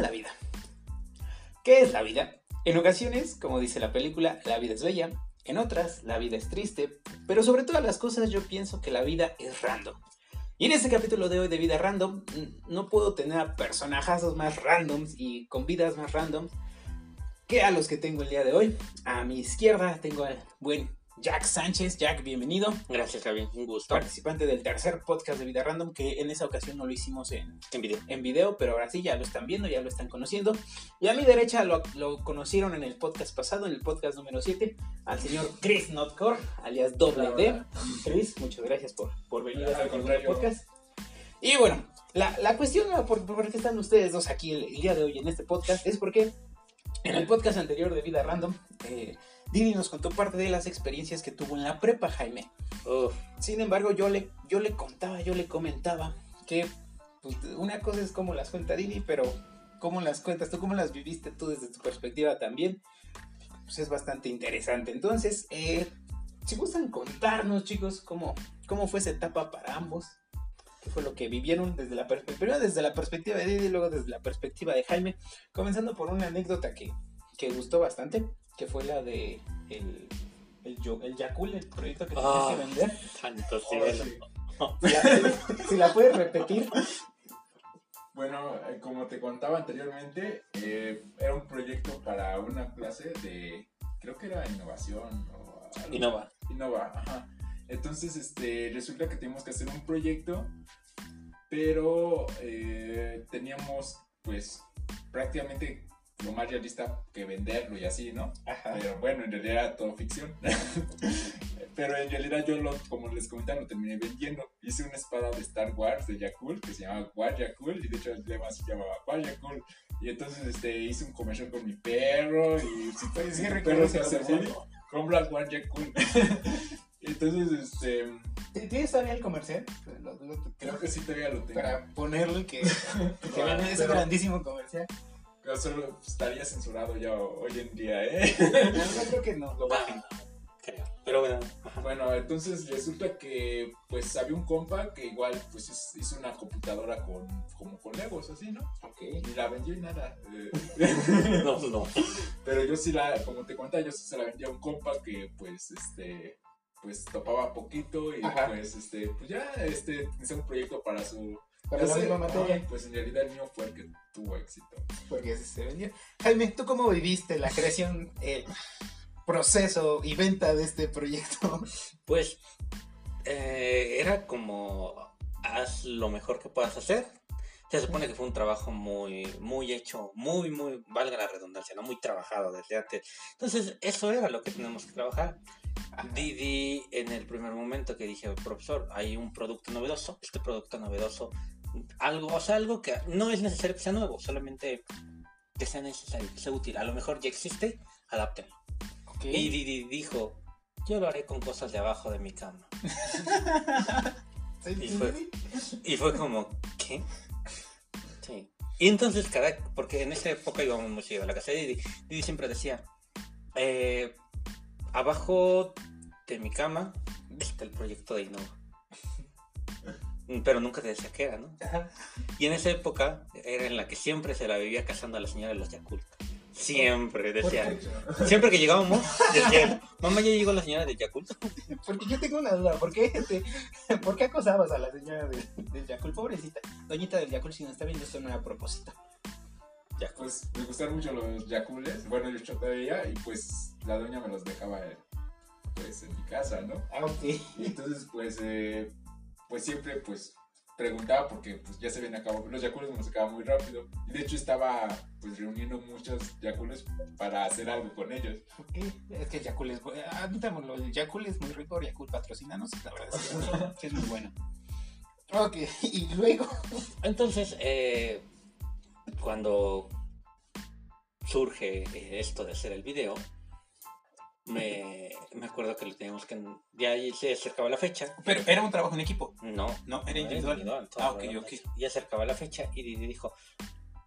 la vida. ¿Qué es la vida? En ocasiones, como dice la película, la vida es bella, en otras, la vida es triste, pero sobre todas las cosas yo pienso que la vida es random. Y en este capítulo de hoy de Vida Random, no puedo tener a personajazos más randoms y con vidas más randoms que a los que tengo el día de hoy. A mi izquierda tengo al buen Jack Sánchez. Jack, bienvenido. Gracias, Javi. Un gusto. Participante del tercer podcast de Vida Random, que en esa ocasión no lo hicimos en, en video. En video, pero ahora sí ya lo están viendo, ya lo están conociendo. Y a mi derecha lo, conocieron en el podcast pasado, en el podcast número 7, al señor Chris Notcore, alias Doble D. Chris, muchas gracias por, por venir a este podcast. Y bueno, la, la cuestión por, por, qué están ustedes dos aquí el, día de hoy en este podcast es porque en el podcast anterior de Vida Random, eh, Didi nos contó parte de las experiencias que tuvo en la prepa, Jaime. Sin embargo, yo le, yo le contaba, yo le comentaba que pues, una cosa es como las cuenta Didi, pero cómo las cuentas tú, cómo las viviste tú desde tu perspectiva también, pues es bastante interesante. Entonces, eh, si gustan contarnos, chicos, cómo, cómo fue esa etapa para ambos, qué fue lo que vivieron desde la perspectiva, desde la perspectiva de Didi y luego desde la perspectiva de Jaime, comenzando por una anécdota que, que gustó bastante que fue la de el, el, el Yakul, el proyecto que tenías que ah, vender. Santo oh, si, la, puedes repetir. Bueno, eh, como te contaba anteriormente, eh, era un proyecto para una clase de, creo que era innovación o Innova. Innova, ajá. Entonces, este, resulta que teníamos que hacer un proyecto, pero eh, teníamos, pues, prácticamente lo más realista que venderlo y así, ¿no? Pero bueno, en realidad era todo ficción. Pero en realidad yo, lo, como les comentaba, lo terminé vendiendo. Hice una espada de Star Wars de Yakul que se llamaba War Yakul y de hecho el lema se llamaba War Yakul. Y entonces este, hice un comercial con mi perro y si pues, sí, perro se hace compra War Yakul. entonces, este... ¿Tienes todavía el comercial? Creo que sí todavía lo tengo. Para ponerlo que, que ese grandísimo comercial solo estaría censurado ya hoy en día, ¿eh? No, creo que no. Lo bajen. Pero bueno. Bueno, entonces resulta que pues había un compa que igual pues hizo una computadora con como con Legos, así, ¿no? Ok. Y la vendió y nada. Eh. no, no. Pero yo sí la, como te cuenta, yo sí se la vendía a un compa que pues este pues topaba poquito y pues este pues ya este hizo un proyecto para su para la misma materia. pues en realidad el mío fue el que tuvo éxito. Porque ese se vendió. Jaime, ¿tú cómo viviste la creación, el proceso y venta de este proyecto? Pues eh, era como haz lo mejor que puedas hacer. Se supone que fue un trabajo muy, muy hecho, muy, muy, valga la redundancia, ¿no? Muy trabajado desde antes. Entonces, eso era lo que tenemos que trabajar. Didi, en el primer momento que dije, profesor, hay un producto novedoso, este producto novedoso algo, o sea, algo que no es necesario que sea nuevo, solamente que sea necesario, que sea útil. A lo mejor ya existe, adáptenlo. Y Didi dijo, yo lo haré con cosas de abajo de mi cama. y, fue, y fue como, ¿qué? Sí. Y entonces, cada, porque en esa época íbamos mucho a la casa de Didi, Didi siempre decía, eh, abajo de mi cama está el proyecto de Innova. Pero nunca te decía qué era, ¿no? Y en esa época era en la que siempre se la vivía casando a la señora de los Yakult. Siempre, decía. Siempre que llegábamos, decía, mamá, ya llegó la señora de Yakult. Porque yo tengo una duda, ¿por qué, ¿por qué acosabas a la señora de, del Yakult? Pobrecita, doñita del Yakult, si no está viendo esto no era a propósito. Ya, pues me gustaron mucho los Yakules, bueno, yo todavía, y pues la doña me los dejaba pues en mi casa, ¿no? Ah, ok. Y entonces, pues, eh, pues siempre pues preguntaba porque pues ya se habían acabado los yacules nos acaban muy rápido. Y de hecho estaba pues reuniendo muchos yacules para hacer algo con ellos. Es que el yakul es admitámoslo el yakul es muy rico yakul patrocinanos la verdad es que, es muy bueno. Ok y luego entonces eh, cuando surge esto de hacer el video me, me acuerdo que lo teníamos que. Ya se acercaba la fecha. Pero era un trabajo en equipo. No, no, era individual. ah, ok, ok. Ya acercaba la fecha y Didi dijo: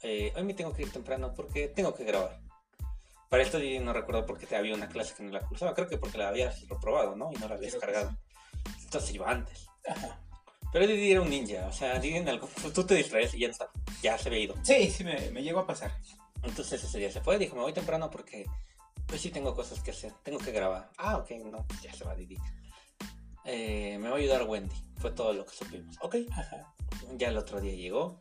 eh, Hoy me tengo que ir temprano porque tengo que grabar. Para esto Didi no recuerdo porque había una clase que no la cursaba. Creo que porque la habías reprobado, ¿no? Y no la habías cargado. Entonces iba antes. Ajá. Pero Didi era un ninja, o sea, Didi en algo, tú te distraes y ya está, ya se había ido. Sí, sí, me, me llegó a pasar. Entonces ese día se fue, dijo, me voy temprano porque pues sí tengo cosas que hacer, tengo que grabar. Ah, ok, no, ya se va Didi. Eh, me va a ayudar Wendy, fue todo lo que supimos. Ok, Ajá. ya el otro día llegó,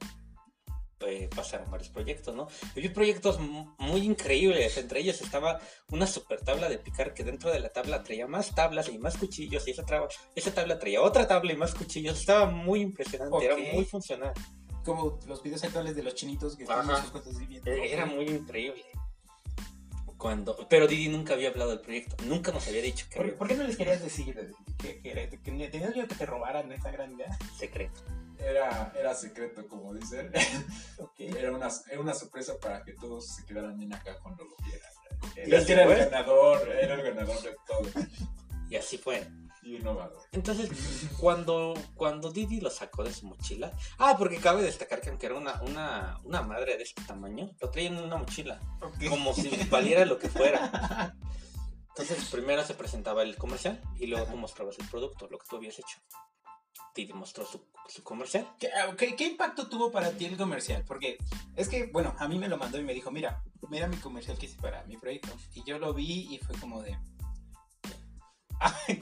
eh, pasaron varios proyectos, ¿no? Y vi proyectos mu- muy increíbles, entre ellos estaba una super tabla de picar que dentro de la tabla traía más tablas y más cuchillos y esa, esa tabla traía otra tabla y más cuchillos, estaba muy impresionante, era Ok. muy funcional, Como los videos actuales de los chinitos que tienen sus cosas bien. Eh, era muy increíble. Cuando, pero Didi nunca había hablado del proyecto, nunca nos había dicho que ¿Por, había por qué no les querías decir que, que, que, que tenías miedo que te robaran esa gran idea? secreto. Era, era secreto, como dicen. Era una, era una sorpresa para que todos se quedaran bien acá cuando lo vieran. Era, el ganador, era el ganador de todo. Y así fue. Y innovador. Entonces, cuando, cuando Didi lo sacó de su mochila. Ah, porque cabe destacar que aunque era una, una, una madre de este tamaño, lo traía en una mochila. Como si valiera lo que fuera. Entonces, primero se presentaba el comercial y luego tú mostrabas el producto, lo que tú habías hecho. Didi mostró su, su comercial. ¿Qué, ah, qué impacto tuvo para ti el comercial? Porque es que, bueno, a mí me lo mandó y me dijo, mira, mira mi comercial que hice para mi proyecto. Y yo lo vi y fue como de...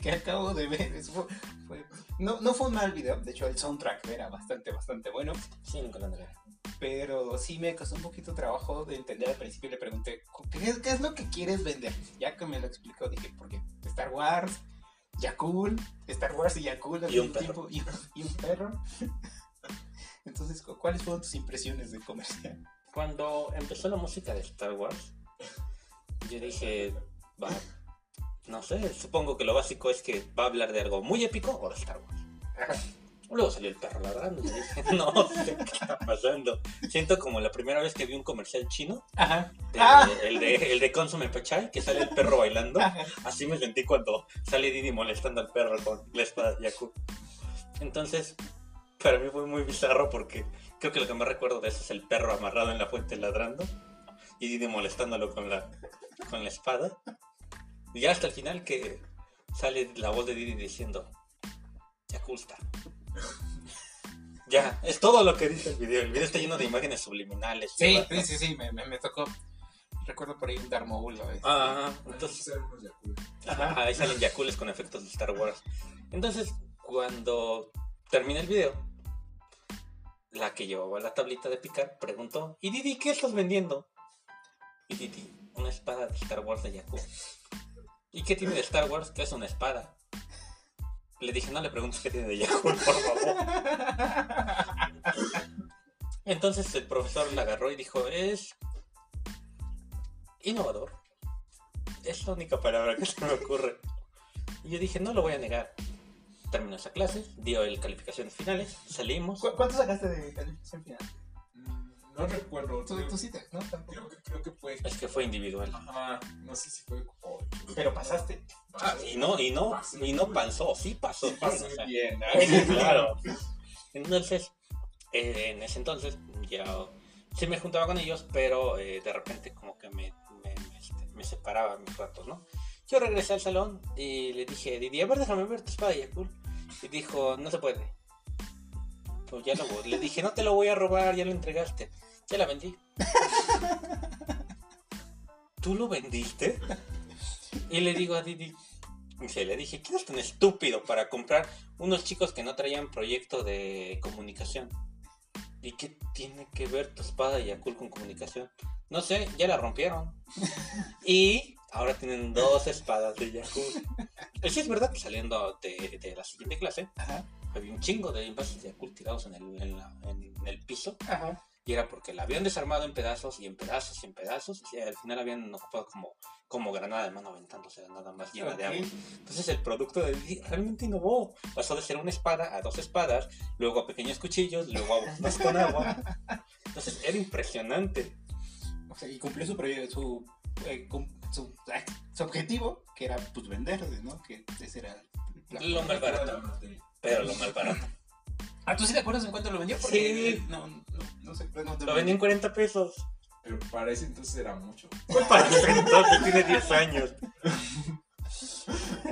Que acabo de ver. Eso fue- fue- no, no fue un mal video, de hecho el soundtrack era bastante, bastante bueno. Sí, Nicolás Andrea. Pero sí me costó un poquito trabajo de entender al principio. Le pregunté, ¿qué, es- qué es lo que quieres vender? Ya que me lo explicó, dije, porque Star Wars, Yakul, Star Wars y Yakul al mismo tiempo, y, y un perro. Entonces, cu- ¿cuáles fueron tus impresiones del comercial? Cuando empezó la música de Star Wars, yo dije, va, no sé, supongo que lo básico es que va a hablar de algo muy épico o de Star Wars. Luego salió el perro ladrando y dije, no sé qué está pasando. Siento como la primera vez que vi un comercial chino, Ajá. de- Ah. el, de, el de Consume Pachai, que sale el perro bailando. Ajá. Así me sentí cuando sale Didi molestando al perro con la espada de Yaku. Entonces, para mí fue muy bizarro porque creo que lo que más recuerdo de eso es el perro amarrado en la fuente ladrando y Didi molestándolo con la, con la espada. Y ya hasta el final que sale la voz de Didi diciendo, Yaku está. Ya, es todo lo que dice el video. El video está lleno de imágenes subliminales. Sí, sí, sí, sí, me, me, me tocó. Recuerdo por ahí un Darmobulo. este. Ah, Entonces. Ajá, ahí salen Yakules con efectos de Star Wars. Entonces, cuando termina el video, la que llevaba la tablita de picar preguntó: ¿Y Didi qué estás vendiendo? Y Didi, una espada de Star Wars de Yaku. ¿Y qué tiene de Star Wars? Que es una espada. Le dije: No le preguntes qué tiene de Yaku, por favor. Entonces el profesor la agarró y dijo: Es innovador. Es la única palabra que se me ocurre. Y yo dije, no lo voy a negar. Terminó esa clase, dio el calificaciones finales, salimos. ¿Cu- ¿Cuánto sacaste de calificación final? No recuerdo. Tú, creo, tú sí te, ¿no? Creo que, creo que fue. Es que fue individual. Ajá, no sé si fue ocho. Pero pasaste. Ah, Y no, y no, y no pasó, sí pasó. sí, pasó bien, o sea, bien. sí, claro. Entonces, eh, en ese entonces, ya sí me juntaba con ellos, pero eh, de repente como que me, me, me, este, me separaba mis ratos, ¿no? Yo regresé al salón y le dije, Didi, a ver, déjame ver tu espada, Yakul. Y dijo, no se puede. Pues ya lo voy- Le dije, no te lo voy a robar, ya lo entregaste. Ya la vendí. ¿Tú lo vendiste? Y le digo a Didi, dice, le dije, ¿quién es tan estúpido para comprar unos chicos que no traían proyecto de comunicación? ¿Y qué tiene que ver tu espada y Yakul con comunicación? No sé, ya la rompieron. Y ahora tienen dos espadas de Yakul. Y sí es verdad que saliendo de, de la siguiente clase, Ajá. había un chingo de envases de Yakul tirados en el, en la- en el piso. Ajá. Y era porque la habían desarmado en pedazos y en pedazos y en pedazos. Y al final habían ocupado como, como granada de mano aventándose nada más llena de Ok. agua. Entonces el producto de realmente innovó. Pasó de ser una espada a dos espadas, luego a pequeños cuchillos, luego a botas con agua. Entonces era impresionante. O sea, y cumplió su, su, eh, su, ay, su objetivo, que era pues vender, ¿no? Que ese era Lo mal barato, pero lo mal barato. Ah, ¿tú sí te acuerdas en cuánto lo vendió? Porque Sí. no, no, no sé. No te Lo vendí en 40 pesos. Pero para ese entonces era mucho. Para ese entonces tiene 10 años.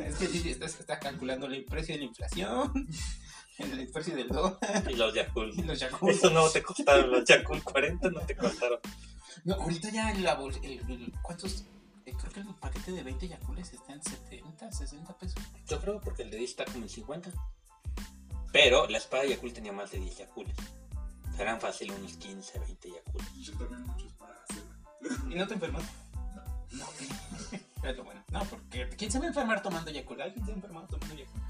Es que sí, estás, estás calculando el precio de la inflación. El y del Do. Y los Yakult. Y los Yakult. Eso no te costaron, los Yakult 40 no te costaron. No, ahorita ya en la bolsa. El, el- ¿Cuántos? eh, creo que el paquete de 20 Yakules está en 70, 60 pesos. Yo creo porque el de 10 está como en 50. Pero la espada Yakult tenía más de 10 Yakules. Serán fácil unos 15, 20 Yakules. Yo también muchos para hacerla. ¿Y no te enfermas? No. Bueno. Porque ¿quién se va a enfermar tomando Yakult? ¿Alguien se ha enfermado tomando Yakult?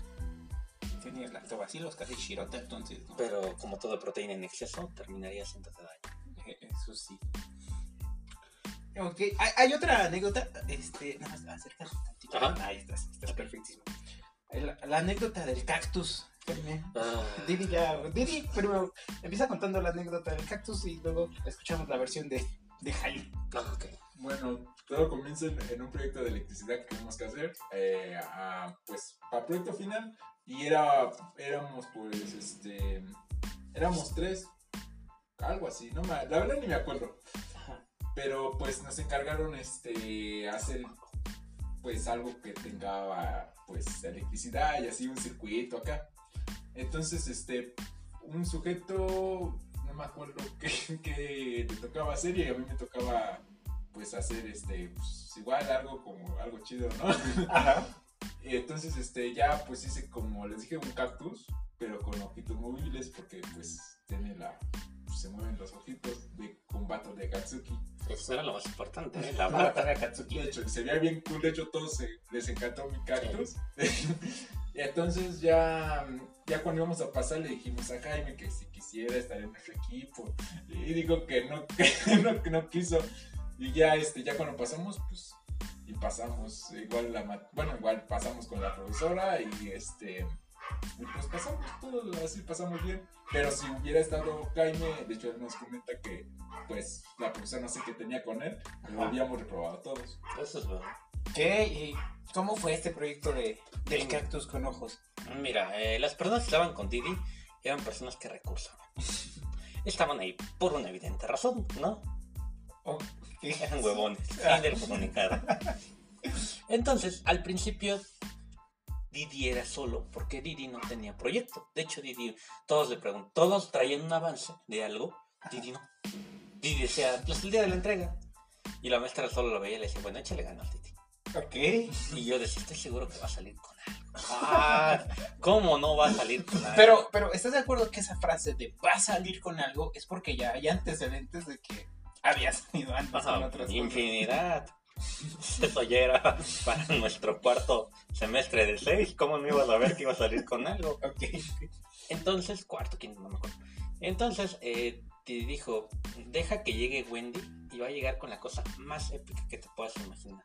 Tiene lactobacilos, casi shirota, entonces. ¿no? Pero como toda proteína en exceso, terminaría haciéndote daño. Eso sí. Ok, hay, hay otra anécdota. Este, nada más acércate tantito. Ajá. Ahí estás, estás perfectísimo. La, la anécdota del cactus. Ah, Didi ya, Didi, primero empieza contando la anécdota del cactus y luego escuchamos la versión de, de Jaime. ah. Bueno, todo comienza en, en un proyecto de electricidad que tuvimos que hacer, eh, a- pues para el proyecto final, y era, éramos pues, este, éramos tres, algo así, no me, la verdad ni me acuerdo, pero pues nos encargaron este, hacer pues algo que tenga pues electricidad y así un circuito acá. Entonces, este, un sujeto, no me acuerdo qué, qué le tocaba hacer y a mí me tocaba pues hacer este, pues, igual algo como algo chido, ¿no? Ajá. Y entonces, este, ya pues hice como les dije un cactus, pero con ojitos móviles porque pues tiene la, se mueven los ojitos de combate de Katsuki. Eso era lo más importante, ¿eh? la La barra. para Katsuki. De hecho, se veía bien cool, de hecho todos se- les encantó mi cactus. y entonces ya, ya cuando íbamos a pasar le dijimos a Jaime que si quisiera estar en nuestro equipo. Y dijo que no, que no, que no quiso. Y ya, este, ya cuando pasamos, pues, y pasamos, igual la, bueno, igual pasamos con la profesora y este, y pues pasamos, todo así pasamos bien. Pero si hubiera estado Jaime, de hecho él nos comenta que, pues, la profesora no sé qué tenía con él, lo habíamos reprobado todos. Eso es verdad. ¿Qué? ¿Y ¿Cómo fue este proyecto de, del cactus con ojos? Mira, eh, las personas que estaban con Didi eran personas que recursaban. Estaban ahí por una evidente razón, ¿no? Oh. Eran huevones. Fin del comunicado. Entonces, al principio, Didi era solo porque Didi no tenía proyecto. De hecho, Didi, todos le preguntan, todos traían un avance de algo. Didi no. Didi decía, pues el día de la entrega. Y la maestra solo lo veía y le decía, bueno, échale ganas, Didi. Ok. Y yo decía, estoy seguro que va a salir con algo. Ah, ¿cómo no va a salir con algo? Pero, pero, ¿estás de acuerdo que esa frase de va a salir con algo es porque ya hay antecedentes de que había salido antes con otras cosas? Eso ya era para nuestro cuarto semestre de seis. ¿Cómo no ibas a ver que iba a salir con algo? Entonces, cuarto, quinto, no me acuerdo. Entonces, eh, te dijo, deja que llegue Wendy y va a llegar con la cosa más épica que te puedas imaginar.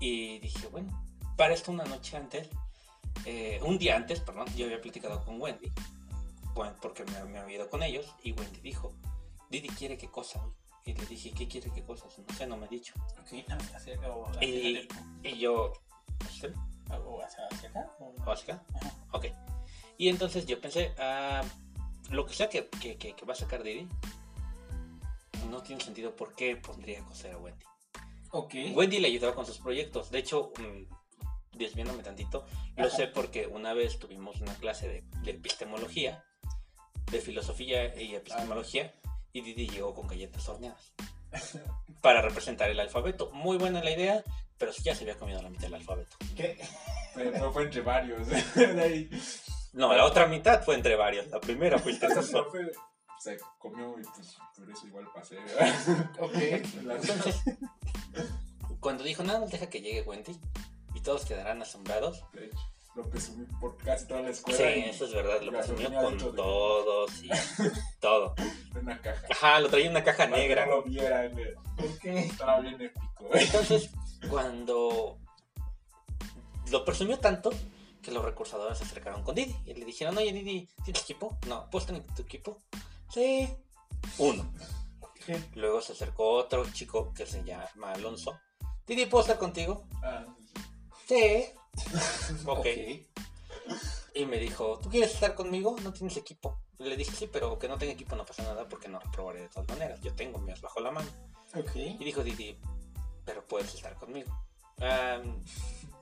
Y dije, bueno, para esto una noche antes, eh, un día antes, perdón, yo había platicado con Wendy, bueno, porque me, me había ido con ellos, y Wendy dijo, Didi quiere qué cosa hoy. Y le dije, ¿qué quiere qué cosas? No sé, no me ha dicho. Ok, más hacia acá o hacia Y, y yo, no sé, O hacia, hacia acá. o- ¿o hacia acá? Ajá. Ok. Y entonces yo pensé, ah, lo que sea que, que, que- que va a sacar Didi, no tiene sentido por qué pondría a coser a Wendy. Ok. Wendy le ayudaba con sus proyectos. De hecho, mm, desviándome tantito, lo Ajá. sé porque una vez tuvimos una clase de, de epistemología, de filosofía y epistemología, y Didi llegó con galletas horneadas para representar el alfabeto. Muy buena la idea, pero ya se había comido la mitad del alfabeto. ¿Qué? Pero no fue entre varios. de ahí. No, la otra mitad fue entre varios. La primera fuiste tú No solo. fue- se comió y pues por eso igual pasé. ¿verdad? Ok. Entonces, cuando dijo, nada, deja que llegue Wendy y todos quedarán asombrados. De hecho, lo presumí por casi toda la escuela. Sí, eso es verdad, lo presumió gasolina con de- todos y todo. una caja. Ajá, lo traía en una caja Para que negra. no lo vieran. eh. Estaba bien épico. Entonces, cuando lo presumió tanto que los recursadores se acercaron con Didi y le dijeron, oye Didi, ¿tienes equipo? No, ¿puedes tener tu equipo? Sí. Uno. Luego se acercó otro chico que se llama Alonso. Didi, ¿puedo estar contigo? Ah, Sí. ok. Ok. Y me dijo, ¿tú quieres estar conmigo? No tienes equipo. Le dije, sí, pero que no tenga equipo no pasa nada porque no reprobaré de todas maneras. Yo tengo mías bajo la mano. Ok. Y dijo Didi, pero puedes estar conmigo.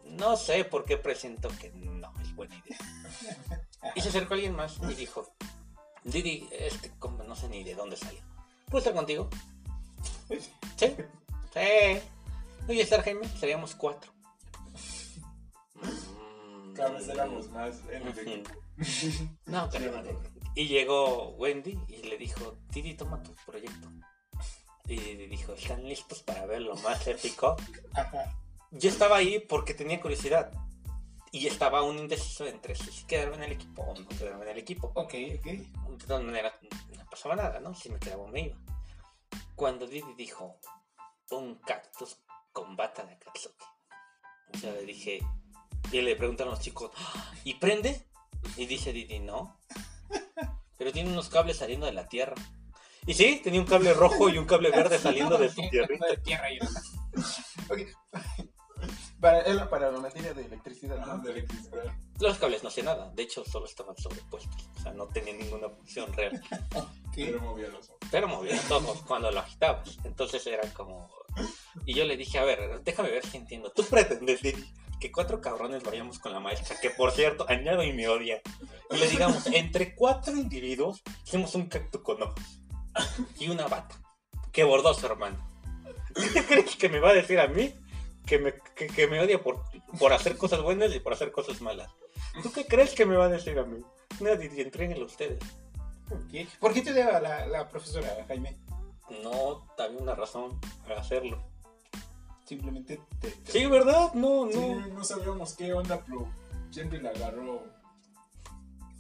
No sé por qué presiento que no es buena idea. Y se acercó alguien más y dijo, Didi, este compa no sé ni de dónde salió. ¿Puedo estar contigo? Sí, sí. Oye, estar Jaime, seríamos cuatro. Cada vez éramos más en el equipo. No, acuerdo. Y llegó Wendy y le dijo, Didi, toma tu proyecto. Y Didi dijo, ¿están listos para ver lo más épico? Ajá. Yo estaba ahí porque tenía curiosidad. Y estaba aún indeciso entre si quedarme en el equipo o no quedarme en el equipo. Ok, ok. De todas maneras, no pasaba nada, ¿no? Si me quedaba o me iba. Cuando Didi dijo, un cactus con bata de Akatsuki. O sea, le dije, y le preguntaron los chicos, "¿Ah, ¿y prende? Y dice Didi, no. Pero tiene unos cables saliendo de la tierra. Y sí, tenía un cable rojo y un cable verde saliendo de su tierrita. De tierra y Ok. Para, él para la materia de electricidad, Ah, ¿no? de electricidad. Los cables no hacían nada, de hecho solo estaban sobrepuestos. O sea, no tenían ninguna función real. ¿Qué? Pero movía los ojos. pero movía todo cuando lo agitabas. Entonces era como. Y yo le dije, a ver, déjame ver si entiendo. Tú pretendes, Didi, que cuatro cabrones vayamos con la maestra, que por cierto, añado y me odia. Y le digamos, entre cuatro individuos, hicimos un cactus con ojos y una bata. Qué bordoso, hermano. ¿Qué crees que me va a decir a mí? Que me, que, que me odia por, por hacer cosas buenas y por hacer cosas malas. ¿Tú qué crees que me va a decir a mí? No, Didi, entréguenlo ustedes. ¿Qué? ¿Por qué te dio la, la profesora, Jaime? No había una razón para hacerlo. Simplemente te... te- Sí, ¿verdad? No, Sí, no. no sabíamos qué onda, pero siempre la agarró.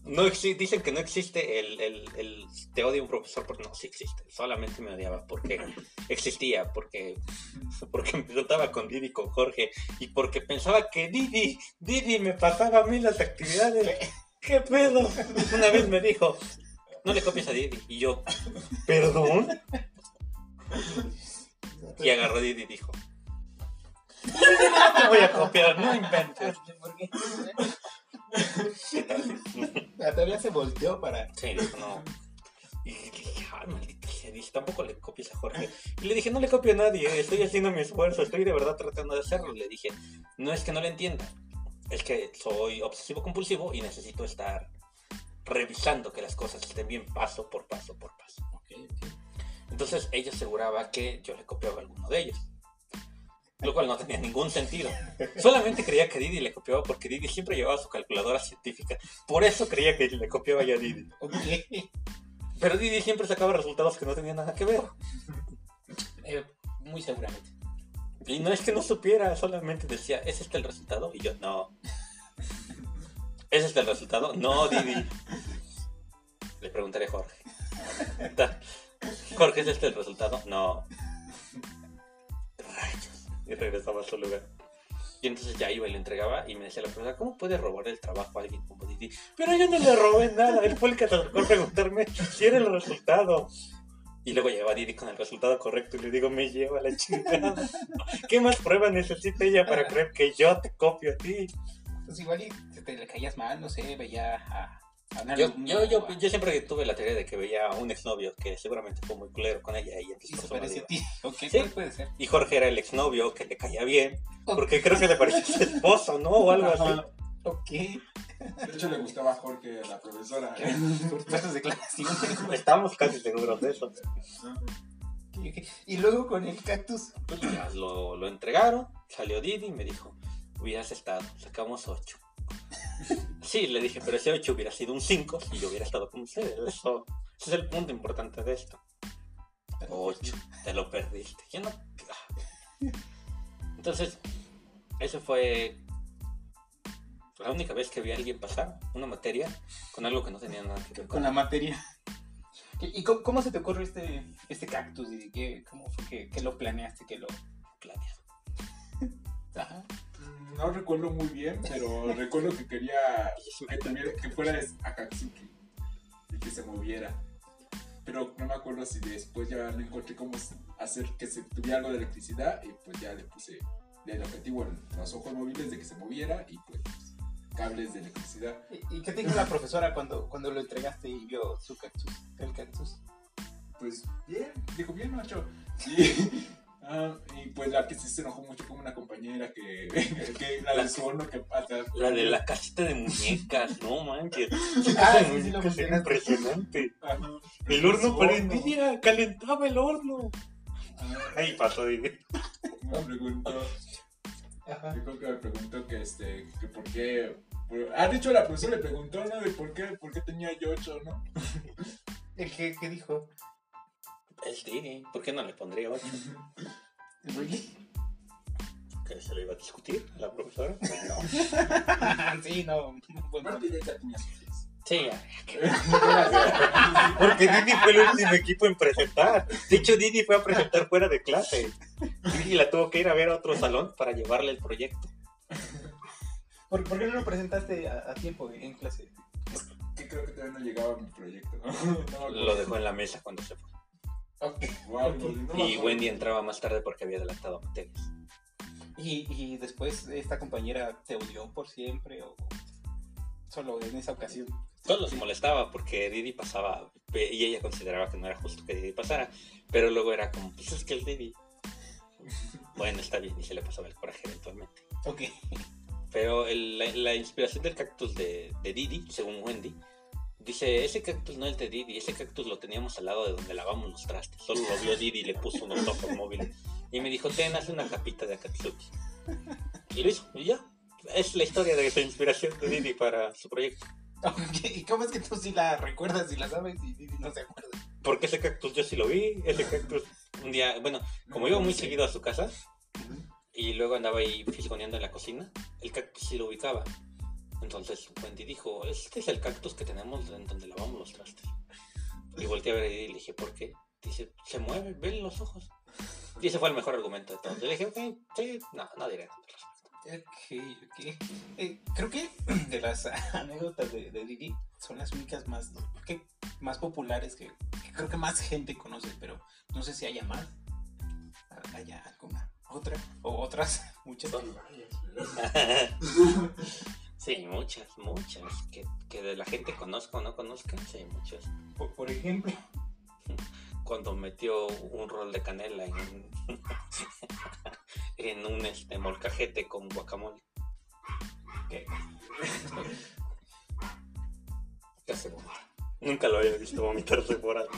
no dicen que no existe el, el, el te odia un profesor, porque no, sí existe. Solamente me odiaba porque existía, porque, porque me juntaba con Didi y con Jorge y porque pensaba que Didi, Didi me pasaba a mí las actividades. ¿Qué pedo? Una vez me dijo, no le copies a Didi. Y yo, ¿perdón? Y agarró a Didi y dijo, no te voy a copiar, no inventes. ¿Por qué? La todavía se volteó para... Sí, dijo, no. Y dije, ay, maldita sea, dije, tampoco le copies a Jorge. Y le dije, no le copio a nadie, estoy haciendo mi esfuerzo, estoy de verdad tratando de hacerlo. Le dije, no es que no le entienda, es que soy obsesivo compulsivo y necesito estar revisando que las cosas estén bien paso por paso por paso. Entonces ella aseguraba que yo le copiaba a alguno de ellos. Lo cual no tenía ningún sentido. Solamente creía que Didi le copiaba porque Didi siempre llevaba su calculadora científica. Por eso creía que le copiaba yo a Didi. Pero Didi siempre sacaba resultados que no tenían nada que ver. Eh, muy seguramente. Y no es que no supiera, solamente decía, ¿es este el resultado? Y yo, no. ¿Es este el resultado? No, Didi. Le preguntaré a Jorge. Jorge, ¿es este el resultado? No. Rayos. Y regresaba a su lugar. Y entonces ya iba y le entregaba y me decía la profesora, ¿cómo puede robar el trabajo a alguien como Didi? Pero yo no le robé nada, él fue el que acercó a preguntarme si era el resultado. Y luego llegaba Didi con el resultado correcto y le digo, me lleva la chingada. ¿Qué más prueba necesita ella para creer que yo te copio a ti? Pues igual y te le caías mal, no sé, veía a... Yo, yo, yo, siempre tuve la teoría de que veía a un exnovio que seguramente fue muy culero con ella y entonces se ti. Ok, Sí. ¿cuál puede ser? Y Jorge era el exnovio que le caía bien, porque creo que le parecía su esposo, ¿no? O algo así. Ok. De hecho, le gustaba a Jorge, la profesora. De clase. Estamos casi seguros de eso. Y luego con el cactus. Pues ya lo, lo entregaron, salió Didi y me dijo, hubieras estado, sacamos 8. Sí, le dije, pero ese 8 hubiera sido un 5 si yo hubiera estado con ustedes. Eso, ese es el punto importante de esto. 8, te lo perdiste. Yo no... Entonces, eso fue la única vez que vi a alguien pasar una materia con algo que no tenía nada que ver Con la materia. ¿Y cómo, cómo se te ocurre este, este cactus? ¿Y qué, ¿Cómo fue que, que lo planeaste? Que lo... planeado. Ajá. No recuerdo muy bien, pero recuerdo que quería que, tuviera- que fuera es- Akatsuki y que se moviera. Pero no me acuerdo si después ya no encontré cómo hacer que se tuviera algo de electricidad y pues ya le puse el objetivo en los ojos móviles de que se moviera y pues cables de electricidad. ¿Y, y qué te dijo la profesora cuando, cuando lo entregaste y vio su cactus? El cactus. Pues bien, dijo bien, macho. Y, Ah, y pues la que sí se enojó mucho con una compañera que, que la del su horno que pasa. La de la casita de muñecas, no manches. Ah, sí, sí, lo mencionaste. impresionante. Ajá. El horno prendía, calentaba el horno. Ah, Ahí pasó, Didi. me preguntó, Ajá. yo creo que me preguntó que este, que por qué. por- Ah, de hecho la profesora le preguntó, ¿no? De por qué, por qué tenía yo ocho, ¿no? ¿El qué, qué dijo? Es Didi. ¿Por qué no le pondría 8? ¿Really? ¿Que se lo iba a discutir a la profesora? No. sí, no. Bueno, Aparte ya tenía sus hijos. Sí. Porque Didi fue el último equipo en presentar. De hecho, Didi fue a presentar fuera de clase. Didi la tuvo que ir a ver a otro salón para llevarle el proyecto. ¿Por, por qué no lo presentaste a, a tiempo en clase? Que creo que todavía no llegaba mi proyecto. No. Lo dejó en la mesa cuando se fue. Y. Wendy entraba más tarde porque había adelantado materias. ¿Y, y después esta compañera te odió por siempre o solo en esa ocasión? Solo se molestaba porque Didi pasaba y ella consideraba que no era justo que Didi pasara. Pero luego era como, pues es que el Didi. Bueno, está bien, y se le pasaba el coraje eventualmente. Ok. Pero el- la, la inspiración del cactus de, de Didi, según Wendy, dice, ese cactus no es de Didi, ese cactus lo teníamos al lado de donde lavamos los trastes. Solo lo vio Didi y le puso unos ojos móviles. Y me dijo, ten, haz una capita de Akatsuki. Y lo hizo, y ya. Es la historia de la inspiración de Didi para su proyecto. ¿Y cómo es que tú sí la recuerdas y la sabes y Didi no se acuerda? Porque ese cactus yo sí lo vi, ese cactus un día, bueno, como iba muy seguido a su casa y luego andaba ahí fisgoneando en la cocina, el cactus sí lo ubicaba. Entonces Wendy dijo, este es el cactus que tenemos en donde lavamos los trastes. Y volteé a ver y le dije, ¿por qué? Dice, se mueve, ven los ojos. Y ese fue el mejor argumento de todos. Yo le dije, ok, sí, no, no diré nada al respecto. Ok, ok. Eh, creo que de las anécdotas de, de Didi son las únicas más, que, más populares que, que creo que más gente conoce, pero no sé si haya más. Haya alguna otra o otras, muchas. Sí, muchas, muchas. Que, que de la gente conozca o no conozca, sí, muchas. Por, por ejemplo, cuando metió un rol de canela en un, en un este, molcajete con guacamole. ¿qué? Casi vomita. Nunca lo había visto vomitarse por algo.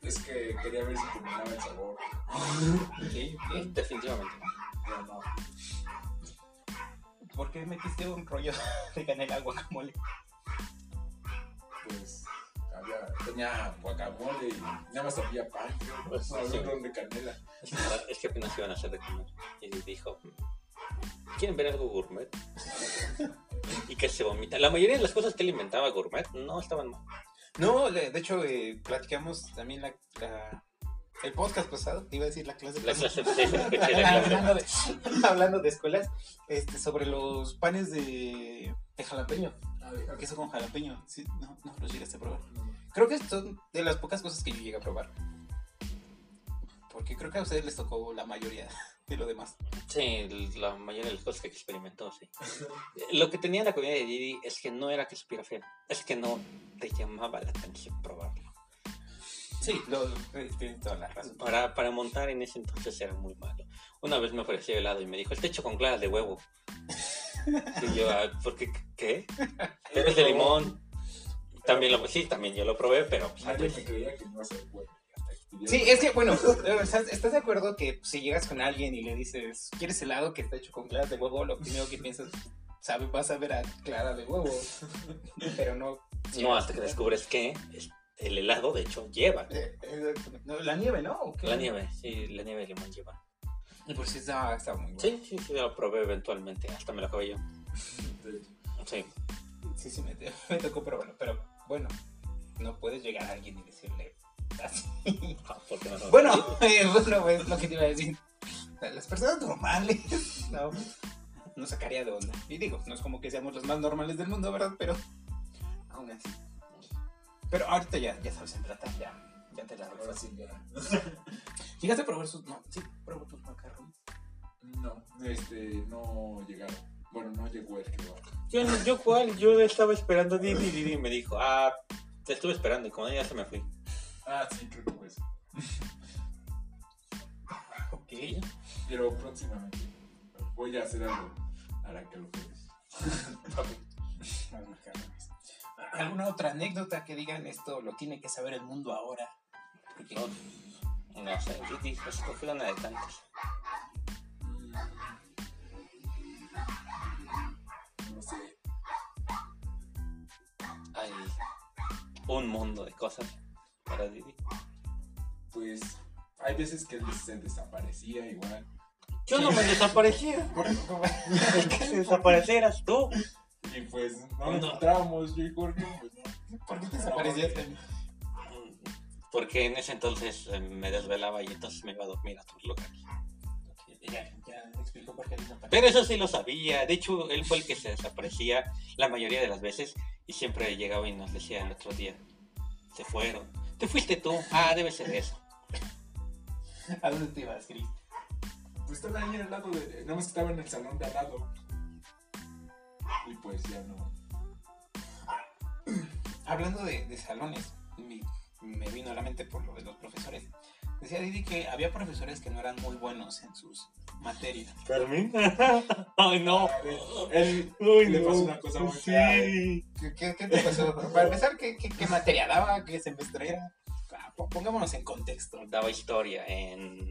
Es que quería ver si combinaba el sabor. ¿Qué? ¿Qué? Definitivamente. Pero no. ¿Por qué metiste un rollo de canela al guacamole? Pues había, tenía guacamole y nada más había pan. Pues, ¿no? Había sí. un ron de canela. Es que, apenas iban a hacer de comer. Y dijo, ¿quieren ver algo gourmet? y que se vomita. La mayoría de las cosas que él inventaba gourmet no estaban mal. No, de hecho, eh, platicamos también la, la- el podcast pasado, iba a decir la clase La clase hablando, de, hablando de escuelas, este, sobre los panes de, de jalapeño, queso con jalapeño. Sí, no, no los llegaste a probar. Creo que son de las pocas cosas que yo llegué a probar. Porque creo que a ustedes les tocó la mayoría de lo demás. Sí, la mayoría de las cosas que experimentó, sí. Lo que tenía la comida de Didi es que no era que supiera feo, es que no te llamaba la atención probarlo. Sí, lo, tienes toda la razón. Para, para montar en ese entonces era muy malo. Una vez me ofreció helado y me dijo, está hecho con claras de huevo. Y yo, "Ah, ¿por qué? ¿Qué? De limón. También lo, sí, también yo lo probé, pero pues, Nadie me creía que no Sí, es que, bueno, ¿estás, estás de acuerdo que si llegas con alguien y le dices, ¿quieres helado que está hecho con claras de huevo? Lo primero que piensas, sabe, vas a ver a clara de huevo. Pero no. no hasta que descubres que es- el helado, de hecho, lleva. Eh, eh, la nieve, ¿no? ¿O qué? La nieve, sí, la nieve de limón lleva. Y pues sí, está, está muy bueno. Sí, sí, sí, lo probé eventualmente, hasta me lo acabé yo. Sí. Sí, sí, me, me tocó, pero bueno, pero bueno, no puedes llegar a alguien y decirle así. Ah, ¿por qué no lo- Bueno, eh, bueno, es lo que te iba a decir. Las personas normales, no, no sacaría de onda. Y digo, no es como que seamos los más normales del mundo, ¿verdad? Pero aún así. Pero ahorita ya, ya sabes en plata, ya, ya te la doy Ahora fácil. sí, ya. ¿Llegaste a probar sus.? No, sí, probó tus macarrones. No, este, no llegaron. Bueno, no llegó el que va. Yo, no- yo cuál, yo estaba esperando a Didi y Didi me dijo, ah, te estuve esperando y como ya se me fui. Ah, sí, creo que fue eso. Sí. Pero próximamente voy a hacer algo para que lo puedas. ¿Alguna otra anécdota que digan esto lo tiene que saber el mundo ahora? Porque- No, no sé, Didi, esto fue una de tantas. No sé. Hay un mundo de cosas para Didi. Pues hay veces que él se desaparecía igual. Yo no me desaparecía. Que desaparecieras tú. Y pues no No. lo encontrábamos, yo y Jorge. Pues, no. ¿Por qué te desaparecías? Porque en ese entonces eh, me desvelaba y entonces me iba a dormir a otros lugares. Ya, ya me explicó por qué desapareció. Pero eso sí lo sabía. De hecho, él fue el que se desaparecía la mayoría de las veces y siempre llegaba y nos decía el otro día, se fueron. ¿Te fuiste tú? Ah, debe ser eso. ¿A dónde te ibas, Chris? Pues estaba ahí al lado de. Nada más estaba en el salón de al lado. Y pues ya no. Hablando de, de salones, me, me vino a la mente por lo de los profesores. Decía Didi que había profesores que no eran muy buenos en sus materias. ¿Carmen? Ay, no. Él Uy, le no. pasó una cosa muy fea. Sí. ¿Qué, qué, qué te pasó? Para empezar, ¿qué, qué, qué materia daba? ¿Qué semestre era? Ah, po- Pongámonos en contexto. Daba historia en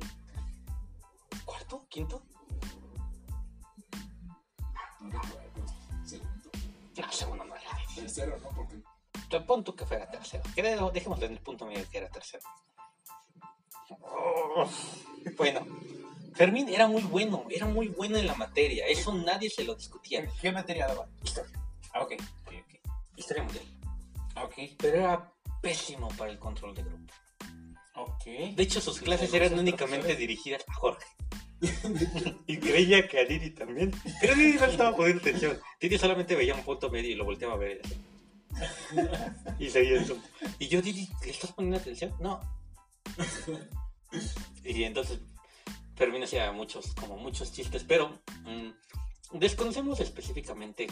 cuarto, quinto. No recuerdo. Segundo. No, segundo no era. Tercero, ¿no? Porque. Te pon tú que fuera tercero. Creo, dejémoslo en el punto medio que era tercero. Oh, bueno, Fermín era muy bueno, era muy bueno en la materia. Eso nadie se lo discutía. ¿Qué, materia daba? Historia, Ah, ok. ok, ok. historia mundial. Ah, Ok. Pero era pésimo para el control de grupo. De hecho, sus clases eran únicamente profesores. dirigidas a Jorge. y creía que a Didi también. Pero Didi no estaba poniendo atención. Didi solamente veía un punto medio y lo volteaba a ver. Y seguía eso. Y yo, Didi, ¿le estás poniendo atención? No. Y entonces Fermín hacía muchos, como muchos chistes, pero mm, desconocemos específicamente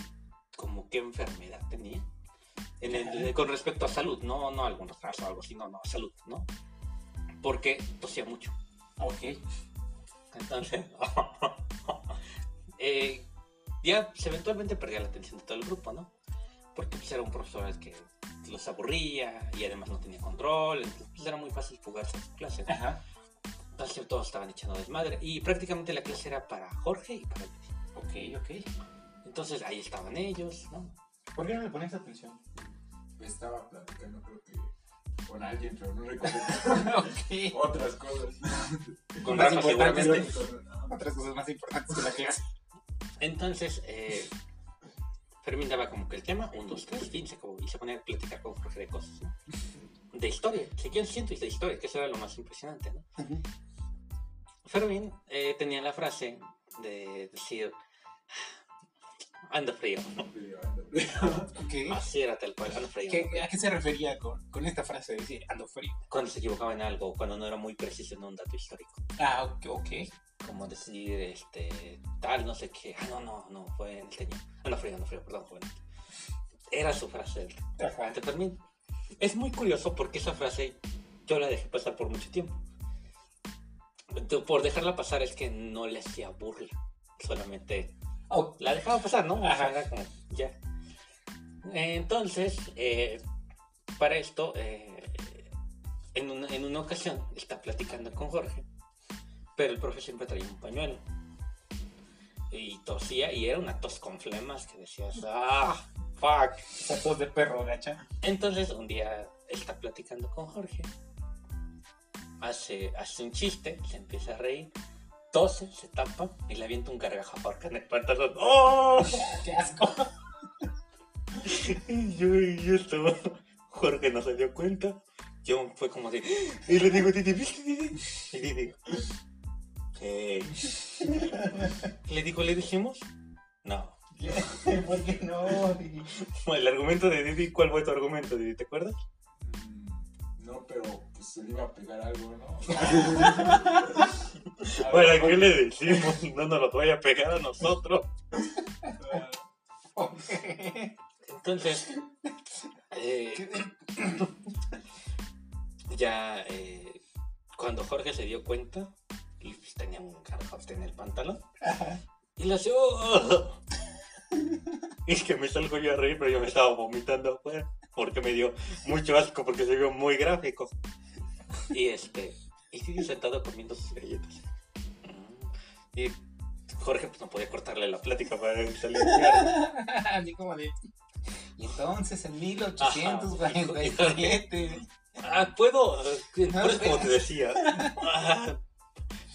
como qué enfermedad tenía. En el- con respecto a salud, no, no algún retraso o algo así, no, no, salud, ¿no? Porque tosía mucho. Ok. Entonces, eh, ya pues, eventualmente perdía la atención de todo el grupo, ¿no? Porque pues, era un profesor al que los aburría y además no tenía control, entonces pues, era muy fácil fugarse a su clase. ¿no? Ajá. Entonces todos estaban echando desmadre y prácticamente la clase era para Jorge y para Luis. Ok, ok. Entonces ahí estaban ellos, ¿no? ¿Por qué no le pones atención? Estaba platicando, creo que. Con alguien, pero no recuerdo ok. otras cosas. Con Más importantes. seguramente. Otras cosas más importantes que la clase. Entonces, eh, Fermín daba como que el tema, un, dos, tres, fin, se, acabó, y se ponía a platicar con Jorge de cosas, ¿no? De historia, seguían siendo de historia, que eso era lo más impresionante, ¿no? Fermín eh, tenía la frase de decir, anda frío, ¿no? Ok. Así era tal cual, anda frío. ¿Qué- ¿A qué se refería con, con esta frase de decir ando frío? Cuando se equivocaba en algo, cuando no era muy preciso en un dato histórico. Ah, ok, ok. Como decir, este, tal, no sé qué. Ah, no, no, no, fue en el teño. Anda frío, anda frío, perdón, joven. Era su frase Ajá. Fermín. Es muy curioso porque esa frase yo la dejé pasar por mucho tiempo. Por dejarla pasar es que no le hacía burla. Solamente Oh, la dejaba pasar, ¿no? O sea, Ajá. como, ya. Entonces, eh, para esto, eh, en, una, en una ocasión está platicando con Jorge, pero el profe siempre traía un pañuelo. Y tosía, y era una tos con flemas que decías, ¡ah! ¡Fuck! esa tos de perro, gacha. Entonces un día está platicando con Jorge, hace, hace un chiste, se empieza a reír, tose, se tapa y le avienta un gargajo a Jorge en el pantalón. ¡Oh! ¡Qué asco! Y yo, y esto, Jorge no se dio cuenta. Yo fue como de, y le digo, Didi, ¿viste, Didi? Y Didi, ¿qué? Le digo, ¿le dijimos? No. ¿Por qué no? Didi? El argumento de Didi, ¿cuál fue tu argumento, Didi? ¿Te acuerdas? No, pero pues se le iba a pegar algo, ¿no? ¿Para qué le decimos? No nos lo vaya a pegar a nosotros. Entonces, eh, ya eh, cuando Jorge se dio cuenta, y pues tenía este, en el pantalón. Y le hace, "Oh". Y es que me salgo yo a reír, pero yo me estaba vomitando afuera. Porque me dio mucho asco, porque se vio muy gráfico. Y este, y Didi sentado comiendo sus galletas. Y Jorge pues no podía cortarle la plática para salir. Así como de. Y entonces en 1847. Ah, puedo. Por eso como te decía. Ah.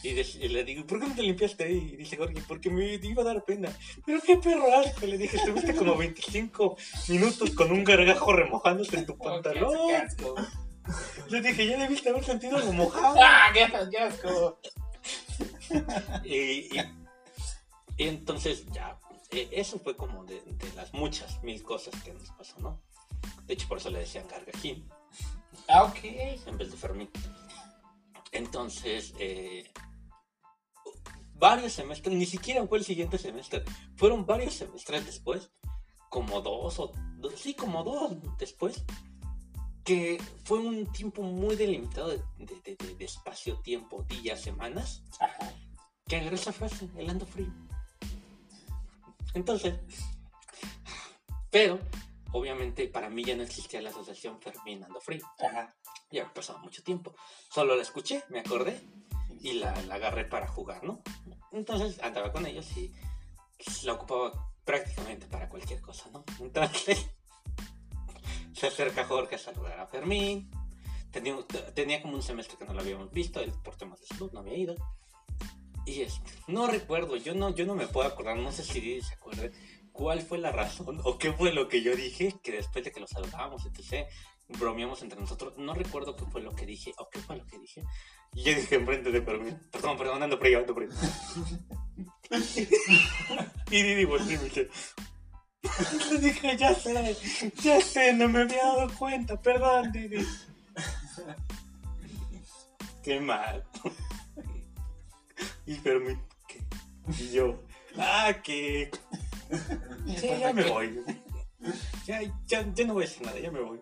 Y, de- y le digo, ¿por qué no te limpiaste ahí? Y dice Jorge, porque me iba a dar pena. Pero qué perro asco. Le dije, estuviste como 25 minutos con un gargajo remojándose en tu pantalón. Qué asco. Le dije, ya debiste haber sentido lo mojado. ¡Ah, qué, qué asco! Y, y- y entonces ya, eh, eso fue como de, de las muchas mil cosas que nos pasó, ¿no? De hecho, por eso le decían gargajín Ah, ok. en vez de Fermín. Entonces, eh, varios semestres, ni siquiera fue el siguiente semestre, fueron varios semestres después, como dos o dos, sí, como dos después, que fue un tiempo muy delimitado de, de- de- de- de espacio, tiempo, días, semanas, Ajá. que agarré esa frase, el ando frío. Entonces, pero obviamente para mí ya no existía la asociación Fermín ando frío. Ajá. Ya había pasado mucho tiempo. Solo la escuché, me acordé y la, la agarré para jugar, ¿no? Entonces andaba con ellos y la ocupaba prácticamente para cualquier cosa, ¿no? Entonces se acerca Jorge a saludar a Fermín. Tenía, tenía como un semestre que no lo habíamos visto, él por temas de salud no había ido. Y este, no recuerdo, yo no, yo no me puedo acordar, no sé si se acuerda cuál fue la razón o qué fue lo que yo dije, que después de que lo saludábamos, etc., bromeamos entre nosotros. No recuerdo qué fue lo que dije o qué fue lo que dije. Y yo dije enfrente de Fermín, perdón, perdón, ando frío, ando frío. y Didi volvió y me dice, le dije, ya sé, ya sé, no me había dado cuenta, perdón, Didi. Qué mal. Y Fermín, ¿qué? Y yo, ah, que... Sí, ya me voy. Ya, ya, ya no voy a decir nada, ya me voy.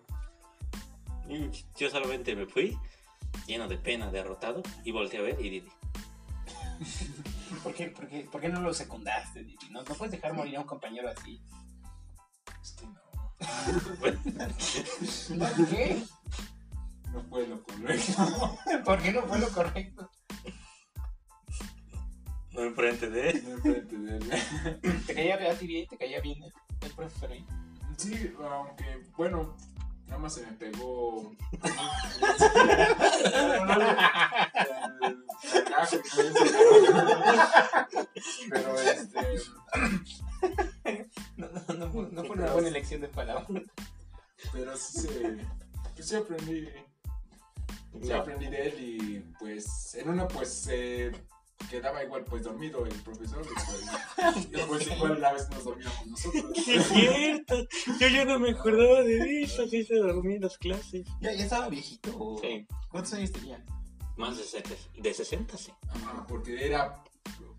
Y yo solamente me fui, lleno de pena, derrotado, y volteé a ver y Didi. ¿Por qué, por, qué, por qué no lo secundaste, Didi? ¿No, no puedes dejar morir a un compañero así. Es que no. ¿Por qué? No fue lo correcto. ¿Por qué no fue lo correcto? No enfrente de él. No enfrente de él. ¿Te caía bien? ¿Te caía bien el, el profesor ahí? Sí, aunque, bueno, nada más se me pegó. Pero este. No, no, no, fue- no fue una buena elección de palabras. Pero sí se. Pues sí aprendí. Igual pues dormido el profesor. y pues, pues igual la vez nos dormíamos nosotros. Sí, es cierto. Yo ya no me acordaba de eso, así se dormía en las clases. ¿Ya, ya estaba viejito? Sí, ¿Cuántos años tenía? más de 60, de 60 sí. Ajá, porque era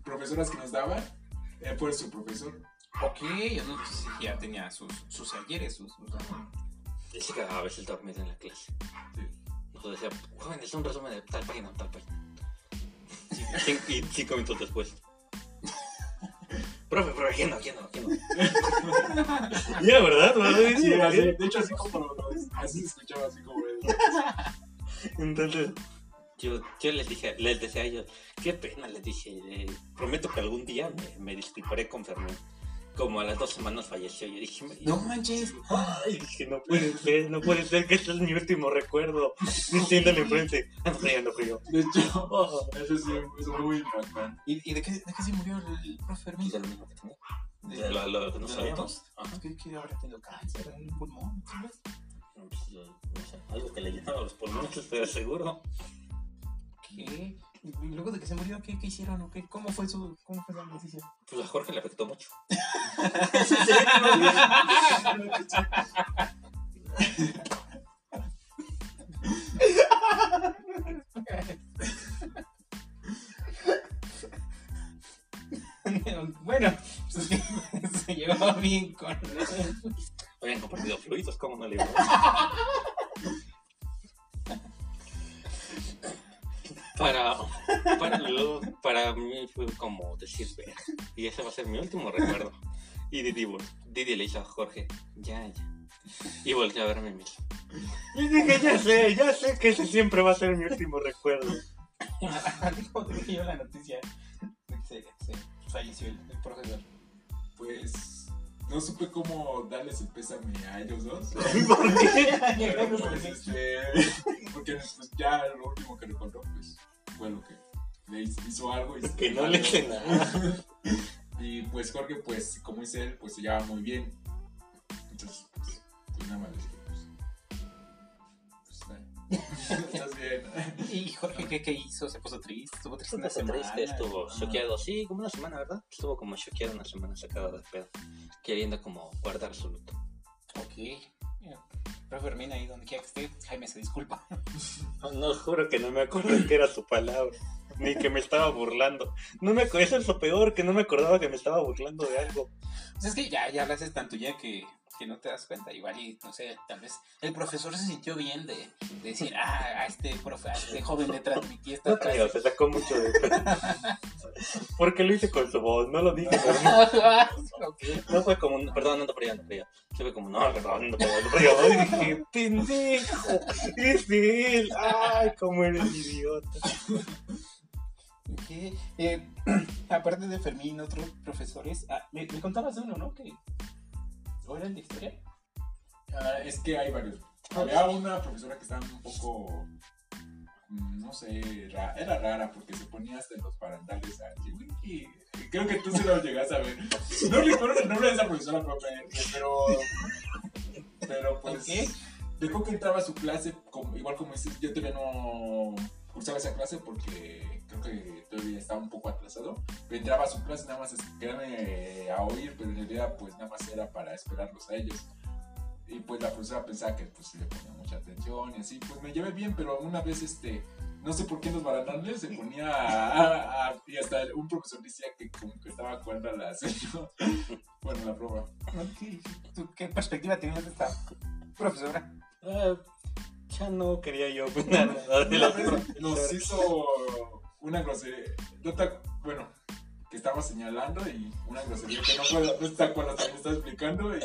profesoras que nos daban, él fue su profesor. Ok, yo no sé si ya tenía sus, sus ayeres, sus... sus- Dice que a veces dormía en la clase. Sí. Nos decía, jóvenes, un resumen de tal página, tal página. Cin- Y cinco minutos después. Profe, profe, aquí no, aquí no, aquí no. Ya, ¿verdad? ¿verdad? Sí, así, de hecho así como lo, así se escuchaba así como él. Entonces, yo, yo les dije, les decía a ellos, qué pena, les dije, eh, prometo que algún día me, me disculparé con Fermín. Como a las dos semanas falleció, yo dije, me- No manches. Ay, dije, no puede ser, no puede ser que este es mi último recuerdo. Diciéndole enfrente, ando frío, ando frío. De hecho, Oh. eso sí es muy impactante. ¿Y, y de, qué, de qué se murió el, el profe Fermín? Y de lo mismo que tenía. ¿De, De lo, lo que no sabíamos. ¿Qué, qué habrá tenido cáncer en un pulmón? ¿sabes? Pues, yo no sé, algo que le llenaba los pulmones, pero seguro. ¿Qué? Y luego de que se murió, ¿qué, qué hicieron? o qué? ¿Cómo fue su cómo fue la noticia? Pues a Jorge le afectó mucho. bueno, pues, se llevaba bien con Habían compartido fluidos, ¿cómo no le Para, para, lo- para mí fue como decir, "Ver", y ese va a ser mi último recuerdo. Y Didi, Didi le hizo a Jorge, ya, ya. Y volteó a verme me hizo. Y dije, ya sé, ya sé que ese siempre va a ser mi último recuerdo. ¿Cómo te dije yo la noticia se, se falleció el, el profesor? Pues no supe cómo darles el pésame a ellos dos. ¿Por qué? Pero, pues, este, porque pues, ya lo último que recordó pues, fue lo que le hizo, algo. Y se- Que no le hice nada. Y pues Jorge, pues como dice él, pues se lleva muy bien. Entonces, pues, pues nada más le dije, pues, estás bien. ¿Y Jorge qué, qué hizo? ¿Se puso triste? ¿Estuvo triste una Estuvo semana? triste, estuvo choqueado. Sí, como una semana, ¿verdad? Estuvo como choqueado una semana sacado de pedo. Queriendo como guardar su luto. Ok. Profe Hermina, ahí donde quiera que esté, Jaime se disculpa. No, no, juro que no me acuerdo que era su palabra. Ni que me estaba burlando. No me Eso es lo peor, que no me acordaba que me estaba burlando de algo. Pues es que ya, ya lo haces tanto ya que, que no te das cuenta. Igual y, no sé, tal vez el profesor se sintió bien de, de decir, ah, a este, profe, a este joven le transmití esta No creo, clase. se sacó mucho de pedo. Porque lo hice con su voz, no lo dije. No fue como, un- perdón, ando por allá, ando por allá. Se fue como, no, perdón, por por allá. Y dije, pendejo, es de él. Ay, cómo eres idiota. Eh, aparte de Fermín, otros profesores. Ah, me, me contabas de uno, ¿no? Que, ¿O era el de historia? Ah, es que hay varios. Había una profesora que estaba un poco, mm, no sé, ra- era rara porque se ponía hasta en los barandales a. Creo que tú se lo llegas a ver. No recuerdo el nombre de esa profesora, profe, pero, pero pues, Ok. dejó que entraba a su clase, como- igual como dices, yo todavía no cursaba esa clase porque creo que todavía estaba un poco atrasado. Pero entraba a su clase nada más a quedarme a oír, pero en realidad pues nada más era para esperarlos a ellos. Y pues la profesora pensaba que pues le ponía mucha atención y así, pues me llevé bien, pero una vez este, no sé por qué en los barandales se ponía a, a- y hasta un profesor decía que como que estaba cuerda la señora. bueno, la prueba. ¿Tú qué perspectiva tenías de esta profesora? Ah, ya no quería yo opinar nada de Una la vez nos hizo una grosería, bueno, que estaba señalando y una grosería que no puedo, no te acuerdas que me estaba explicando y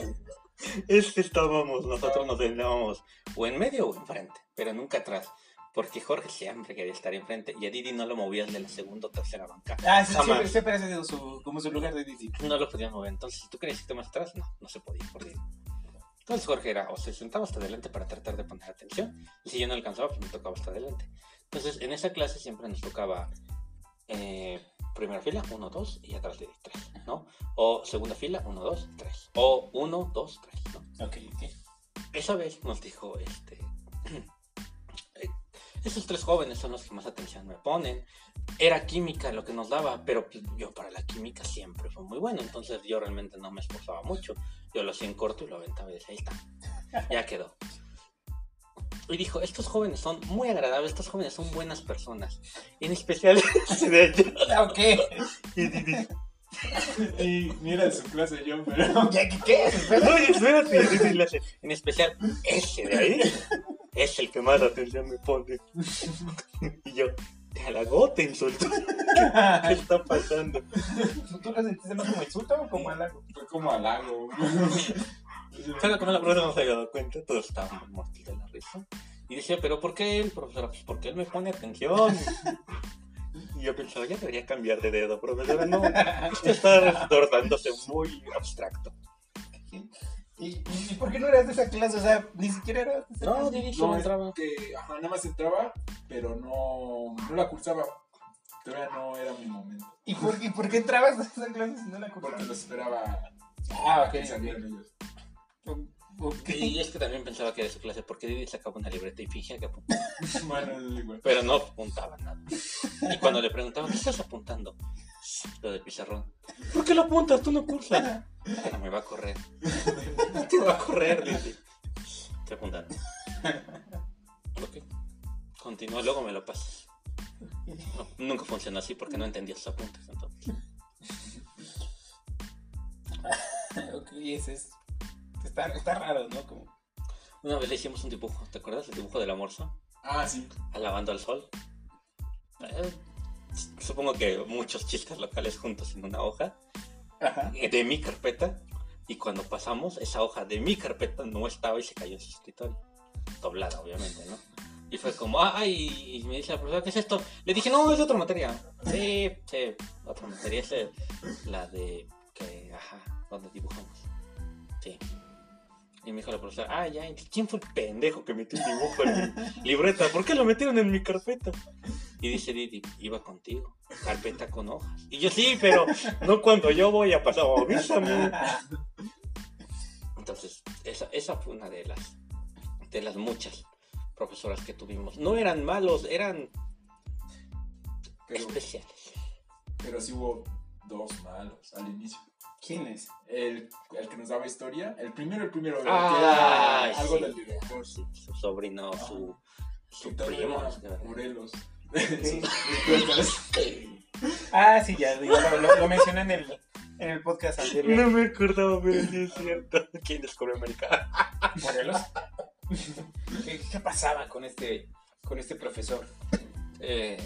Es que estábamos, nosotros nos sentábamos o en medio o enfrente, pero nunca atrás. Porque Jorge siempre quería estar enfrente y a Didi no lo movían de la segunda o tercera banca. Ah, sí, Jamás. siempre, siempre ha sido su, como su lugar de Didi. No lo podían mover. Entonces, si tú querías irte más atrás, no, no se podía por Didi. Entonces Jorge era o se sentaba hasta adelante para tratar de poner atención y si yo no alcanzaba, pues me tocaba hasta adelante. Entonces, en esa clase siempre nos tocaba eh, primera fila, 1, 2 y atrás de 3, ¿no? O segunda fila, 1, 2, 3. O 1, 2, 3, ¿no? Ok, ok. Esa vez nos dijo, este, esos tres jóvenes son los que más atención me ponen. Era química lo que nos daba, pero pues, yo para la química siempre fue muy bueno, entonces yo realmente no me esforzaba mucho. Yo lo hacía en corto y lo aventaba y decía, ahí está, ya quedó. Y dijo, estos jóvenes son muy agradables, estos jóvenes son buenas personas. En especial ese de allá. Ok. Y Didi, Y mira en su clase yo, pero. ¿Qué? ¿Qué? ¿Qué? Oye, espérate, y En especial ese de ahí es el que más atención me pone. Y yo, te halagó, te insultó. ¿Qué está pasando? ¿Tú lo sentiste más como insulto o como halago? Fue como halago. Pero como la profesora no se había dado cuenta, todos estábamos muertos de la risa. Y decía, ¿pero por qué él, profesora? Pues porque él me pone atención. Y yo pensaba, ya debería cambiar de dedo, profesora. No, esto está tornándose muy abstracto. ¿Y, ¿Y por qué no eras de esa clase? O sea, ni siquiera eras de esa No, clase. No, entraba. que ajá, nada más entraba, pero no, no la cursaba. Todavía no era mi momento. ¿Y por, ¿Y por qué entrabas a esa clase si no la Porque comprabas? los esperaba Ah, ok. salieran ellos. Y es que también pensaba que era su clase, porque Didi sacaba una libreta y fingía que apuntaba. Pero no apuntaba nada. Y cuando le preguntaban, ¿qué estás apuntando? Lo del pizarrón. ¿Por qué lo apuntas? Tú no cursas. No me va a correr. Te va a correr, Didi. Estoy apuntando. Ok. Continúa, luego me lo pasas. No, nunca funcionó así porque no entendía sus apuntes. Entonces. ok, ese es. Está, está raro, ¿no? Como. Una vez le hicimos un dibujo, ¿te acuerdas? El dibujo del amorzo, Ah, sí. alabando al sol. Eh, supongo que muchos chistes locales juntos en una hoja Eh, de mi carpeta. Y cuando pasamos, esa hoja de mi carpeta no estaba y se cayó en su escritorio. Doblada, obviamente, ¿no? Y fue como, ay, y me dice la profesora, ¿qué es esto? Le dije, no, es otra materia. Sí, sí, otra materia, es la de, que, ajá, donde dibujamos. Sí. Y me dijo la profesora, ah, ya, ¿quién fue el pendejo que metió el dibujo en mi libreta? ¿Por qué lo metieron en mi carpeta? Y dice Didi, iba contigo, carpeta con hojas. Y yo, sí, pero no cuando yo voy a pasar, avísame. Entonces, esa, esa fue una de las, de las muchas profesoras que tuvimos. No eran malos, eran Pero, especiales. pero sí hubo dos malos al inicio. ¿Quién es? El, el que nos daba historia, el primero, el primero, que Ah, era algo sí. del director. Su sobrino, su, su primo. Morelos. Sí. Ah, sí, ya, lo, lo- lo mencioné en el, en el podcast anterior. No me acordaba, pero sí es cierto. ¿Quién descubrió América? Morelos. ¿Qué, qué pasaba con este, con este profesor? Eh,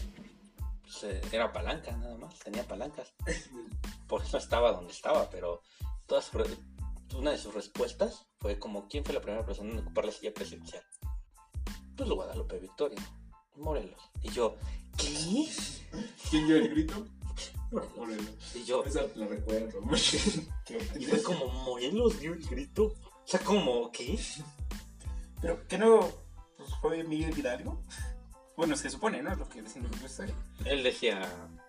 era palanca, nada más. Tenía palancas. Por eso estaba donde estaba, pero todas una de sus respuestas fue como: ¿Quién fue la primera persona en ocupar la silla presidencial? Pues Guadalupe Victoria, Morelos. Y yo, ¿qué? ¿Quién dio el grito? Morelos. Y yo, Esa la recuerdo y fue como: ¿Morelos dio el grito? O sea, como, ¿qué? ¿Pero que no pues, fue Miguel Hidalgo? Bueno, se supone, ¿no? Lo que dicen historia. Él decía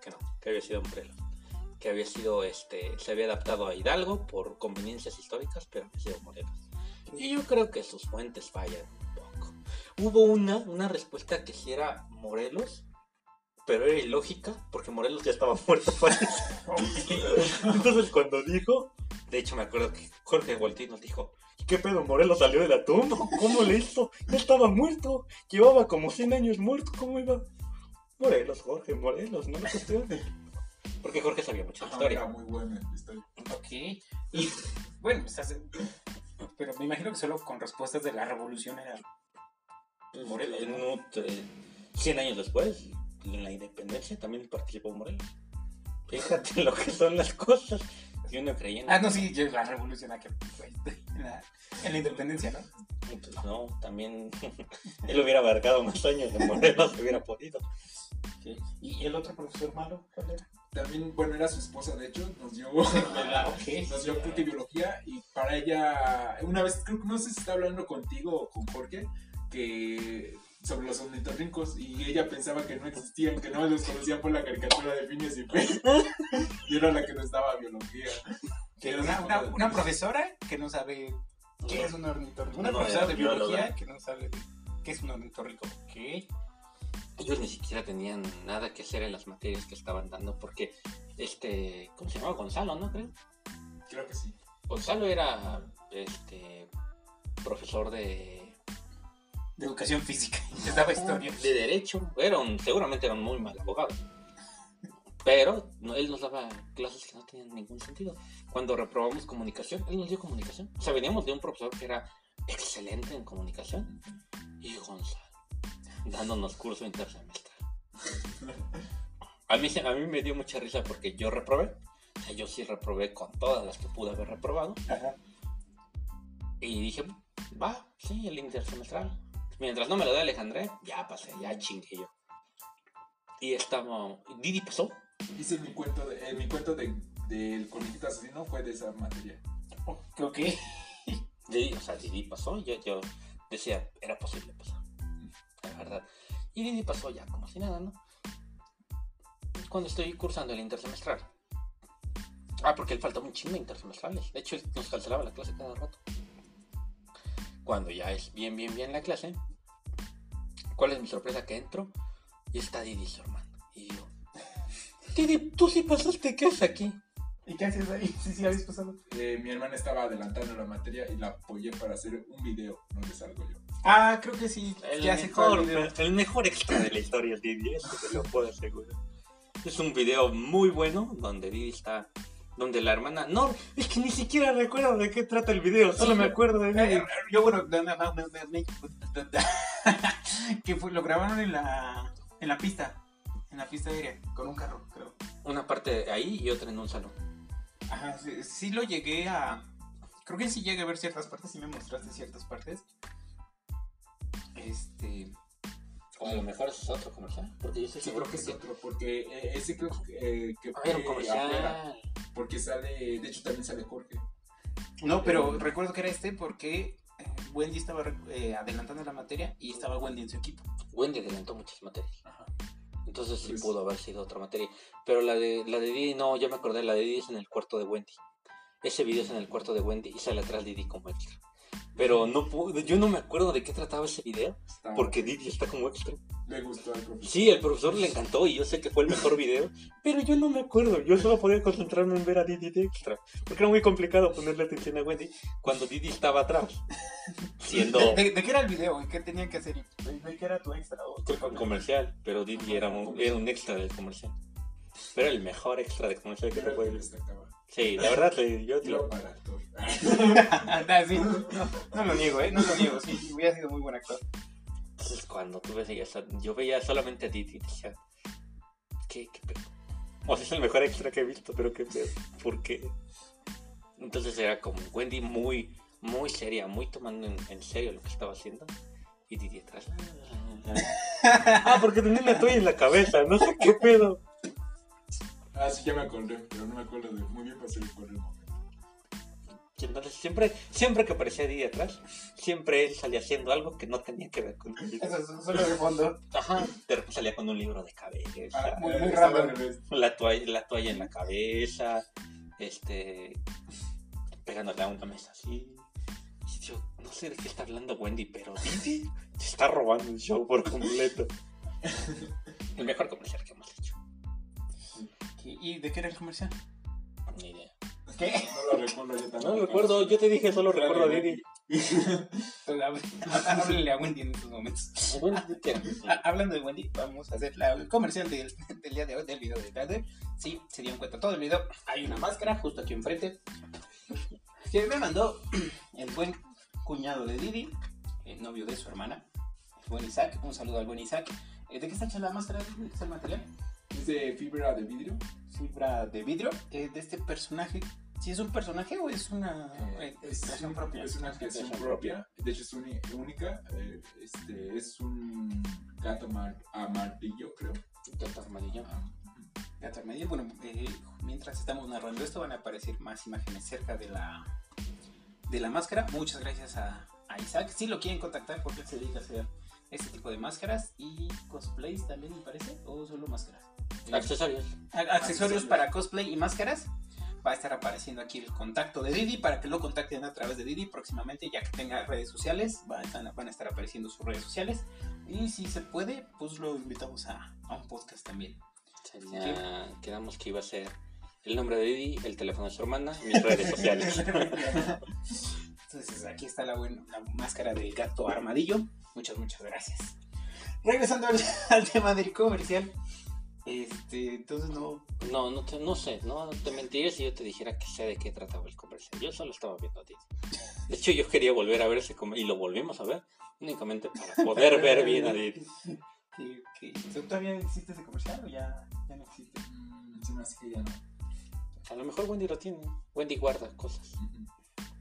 que no, que había sido Morelos. Que había sido, este, se había adaptado a Hidalgo por conveniencias históricas, pero había sido Morelos. Y yo creo que sus fuentes fallan un poco. Hubo una, una respuesta que sí era Morelos, pero era ilógica, porque Morelos ya estaba muerto. Entonces cuando dijo, de hecho me acuerdo que Jorge Voltín nos dijo, "¿Y ¿qué pedo? Morelos salió de la tumba, ¿cómo le hizo? Ya estaba muerto, llevaba como 100 años muerto, ¿cómo iba? Morelos, Jorge, Morelos, no lo cuestiones. Porque Jorge sabía mucho de Ah, Era historia. muy buena la historia. Ok. Y bueno, pues, hace- pero me imagino que solo con respuestas de la revolución era Morelos. En ¿no? un- eh, 100 años después, en la independencia, también participó Morelos. Fíjate lo que son las cosas. Y uno creía en Ah, no, sí, yo- la revolución que fue en la, en la independencia, ¿no? Y pues no, también él hubiera abarcado más años de Morelos, hubiera podido. Sí. ¿Y el otro profesor malo? ¿Cuál era? También, bueno, era su esposa, de hecho, nos dio, Ah, nos dio creo que biología y para ella, una vez, creo que no sé si está hablando contigo o con Jorge, que sobre los ornitorrincos y ella pensaba que no existían, que no los conocían por la caricatura de Phineas y Ferb. y era la que nos daba biología. Que una, una, una profesora que no sabe qué es un ornitorrinco. Una No, profesora de bióloga. biología que no sabe qué es un ornitorrinco. ¿Qué? Ellos ni siquiera tenían nada que hacer en las materias que estaban dando porque este, ¿cómo se llamaba? Gonzalo, ¿no? Creo. Creo que sí. Gonzalo era este profesor de, De educación física. Les daba historia. de derecho. Era un- seguramente era un muy mal abogado. Pero no, él nos daba clases que no tenían ningún sentido. Cuando reprobamos comunicación, él nos dio comunicación. O sea, veníamos de un profesor que era excelente en comunicación y Gonzalo dándonos curso intersemestral. A mí, se- a mí me dio mucha risa porque yo reprobé. O sea, yo sí reprobé con todas las que pude haber reprobado. Ajá. Y dije, va, sí, el intersemestral. Mientras no me lo dé Alejandré, ya pasé, ya chingué yo. Y estaba. Didi pasó. Hice mi cuento, de, eh, mi cuento de, del conejito asesino fue de esa materia. Ok. Didi, o sea, Didi pasó. Yo, yo decía, era posible pasar. La verdad. Y Didi pasó ya, como si nada, ¿no? Cuando estoy cursando el intersemestral. Ah, porque él faltaba un chingo de intersemestrales. De hecho, él nos cancelaba la clase cada rato. Cuando ya es bien, bien, bien la clase, ¿cuál es mi sorpresa? Que entro y está Didi, su hermano. Y yo, Didi, tú sí pasaste, ¿qué haces aquí? ¿Y qué haces ahí? Sí, sí, habéis pasado. Eh, mi hermana estaba adelantando la materia y la apoyé para hacer un video donde salgo yo. Ah, creo que sí. El ya mejor, video. el mejor extra de la historia es Didi, eso te lo puedo asegurar. Es un video muy bueno donde Didi está, donde la hermana, no, es que ni siquiera recuerdo de qué trata el video, solo me acuerdo de Didi. Eh, Yo, bueno, no, no, no, no, no, que fue, lo grabaron en la, en la pista. en la pista aérea, con un carro, creo. Una parte ahí y otra en un salón. Ajá, sí, sí lo llegué a. Creo que sí llegué a ver ciertas partes, sí me mostraste ciertas partes. Este. O a lo mejor ese es otro comercial. Porque yo sé Sí, creo que es otro, porque ese creo que, eh, que Ah, fue comercial. afuera, porque sale, de hecho también sale Jorge. No, pero recuerdo que era este porque eh, Wendy estaba eh, adelantando la materia y estaba Wendy en su equipo. Wendy adelantó muchas materias. Ajá. Entonces sí Pues- pudo haber sido otra materia. Pero la de la de Didi, no, ya me acordé, la de Didi es en el cuarto de Wendy. Ese video es en el cuarto de Wendy y sale atrás Didi como extra. Pero no puedo, yo no me acuerdo de qué trataba ese video, Está- porque Didi está como extra. le gustó al profesor. Sí, el profesor le encantó y yo sé que fue el mejor video, pero yo no me acuerdo. Yo solo podía concentrarme en ver a Didi de extra, porque era muy complicado ponerle atención a Wendy cuando Didi estaba atrás, siendo ¿De, de- de qué era el video? ¿Y qué tenían que hacer? ¿De, de qué era tu extra? o qué un comercial, pero Didi era un, era un extra del comercial. Pero el mejor extra de comercial que te puede. Sí, la verdad, sí, yo lo... sí, no, no lo niego, ¿eh? No lo niego, sí, hubiera sido muy buen actor. Entonces cuando tú veías, a- yo veía solamente a Didi y decía, ¿qué, qué pedo? O sea, es el mejor extra que he visto, pero qué pedo, ¿por qué? Entonces era como Wendy muy, muy seria, muy tomando en, en serio lo que estaba haciendo. Y Didi atrás. ah, porque tenía una toalla en la cabeza, no sé qué pedo. Ah, sí, ya me acordé, pero no me acuerdo de muy bien para hacer el momento. Entonces siempre, siempre que aparecía Didi atrás, siempre él salía haciendo algo que no tenía que ver con Didi. Eso es solo de fondo. Ajá, de repente salía con un libro de cabeza. Ah, muy- muy revés. la toalla, la toalla en la cabeza, este, pegándole a una mesa así. Y yo no sé de qué está hablando Wendy, pero Didi se está robando el show por completo. El mejor comercial que hemos hecho. ¿Y de qué era el comercial? Ni idea. ¿Qué? No lo recuerdo yo también. No recuerdo, yo te dije, solo recuerdo a Didi. Háblenle a Wendy en estos momentos. Hablando de Wendy, vamos a hacer la, el comercial del, del día de hoy, del video de tarde. Sí, se dieron cuenta todo el video. Hay una máscara justo aquí enfrente. Que me mandó el buen cuñado de Didi, el novio de su hermana, el buen Isaac. Un saludo al buen Isaac. Eh, ¿De qué está hecha la máscara? ¿De qué está el material? ¿Es de fibra de vidrio? Fibra de vidrio. eh, de este personaje. ¿Si es un personaje o es una eh, es, creación propia? es una creación propia. De hecho, es única. eh, este, es un gato mar- amarillo, creo. Gato armadillo. Ah, Gato Armadillo. Bueno, eh, mientras estamos narrando esto van a aparecer más imágenes cerca de la, de la máscara. Muchas gracias a, a Isaac. Si lo quieren contactar porque él se dedica a hacer este tipo de máscaras y cosplays también me parece, o solo máscaras. Accesorios. A- accesorios Accesorios. para cosplay y máscaras. Va a estar apareciendo aquí el contacto de Didi para que lo contacten a través de Didi próximamente, ya que tenga redes sociales. Van a estar apareciendo sus redes sociales. Y si se puede, pues lo invitamos a, a un podcast también. Sería, quedamos que iba a ser el nombre de Didi, el teléfono de su hermana y mis redes sociales. Entonces aquí está la, buena, la máscara del gato armadillo. Muchas, muchas gracias. Regresando al, al tema del comercial. Este, entonces no. No, no, te- no sé, no te mentiría si yo te dijera que sé de qué trataba el comercial. Yo solo estaba viendo a Didi. De hecho, yo quería volver a ver ese comercial y lo volvimos a ver únicamente para poder ver bien a Didi. que- que- ¿Todavía existe ese comercial o ya, ya no existe? mm, se me hace que ya no. A lo mejor Wendy lo tiene. Wendy guarda cosas.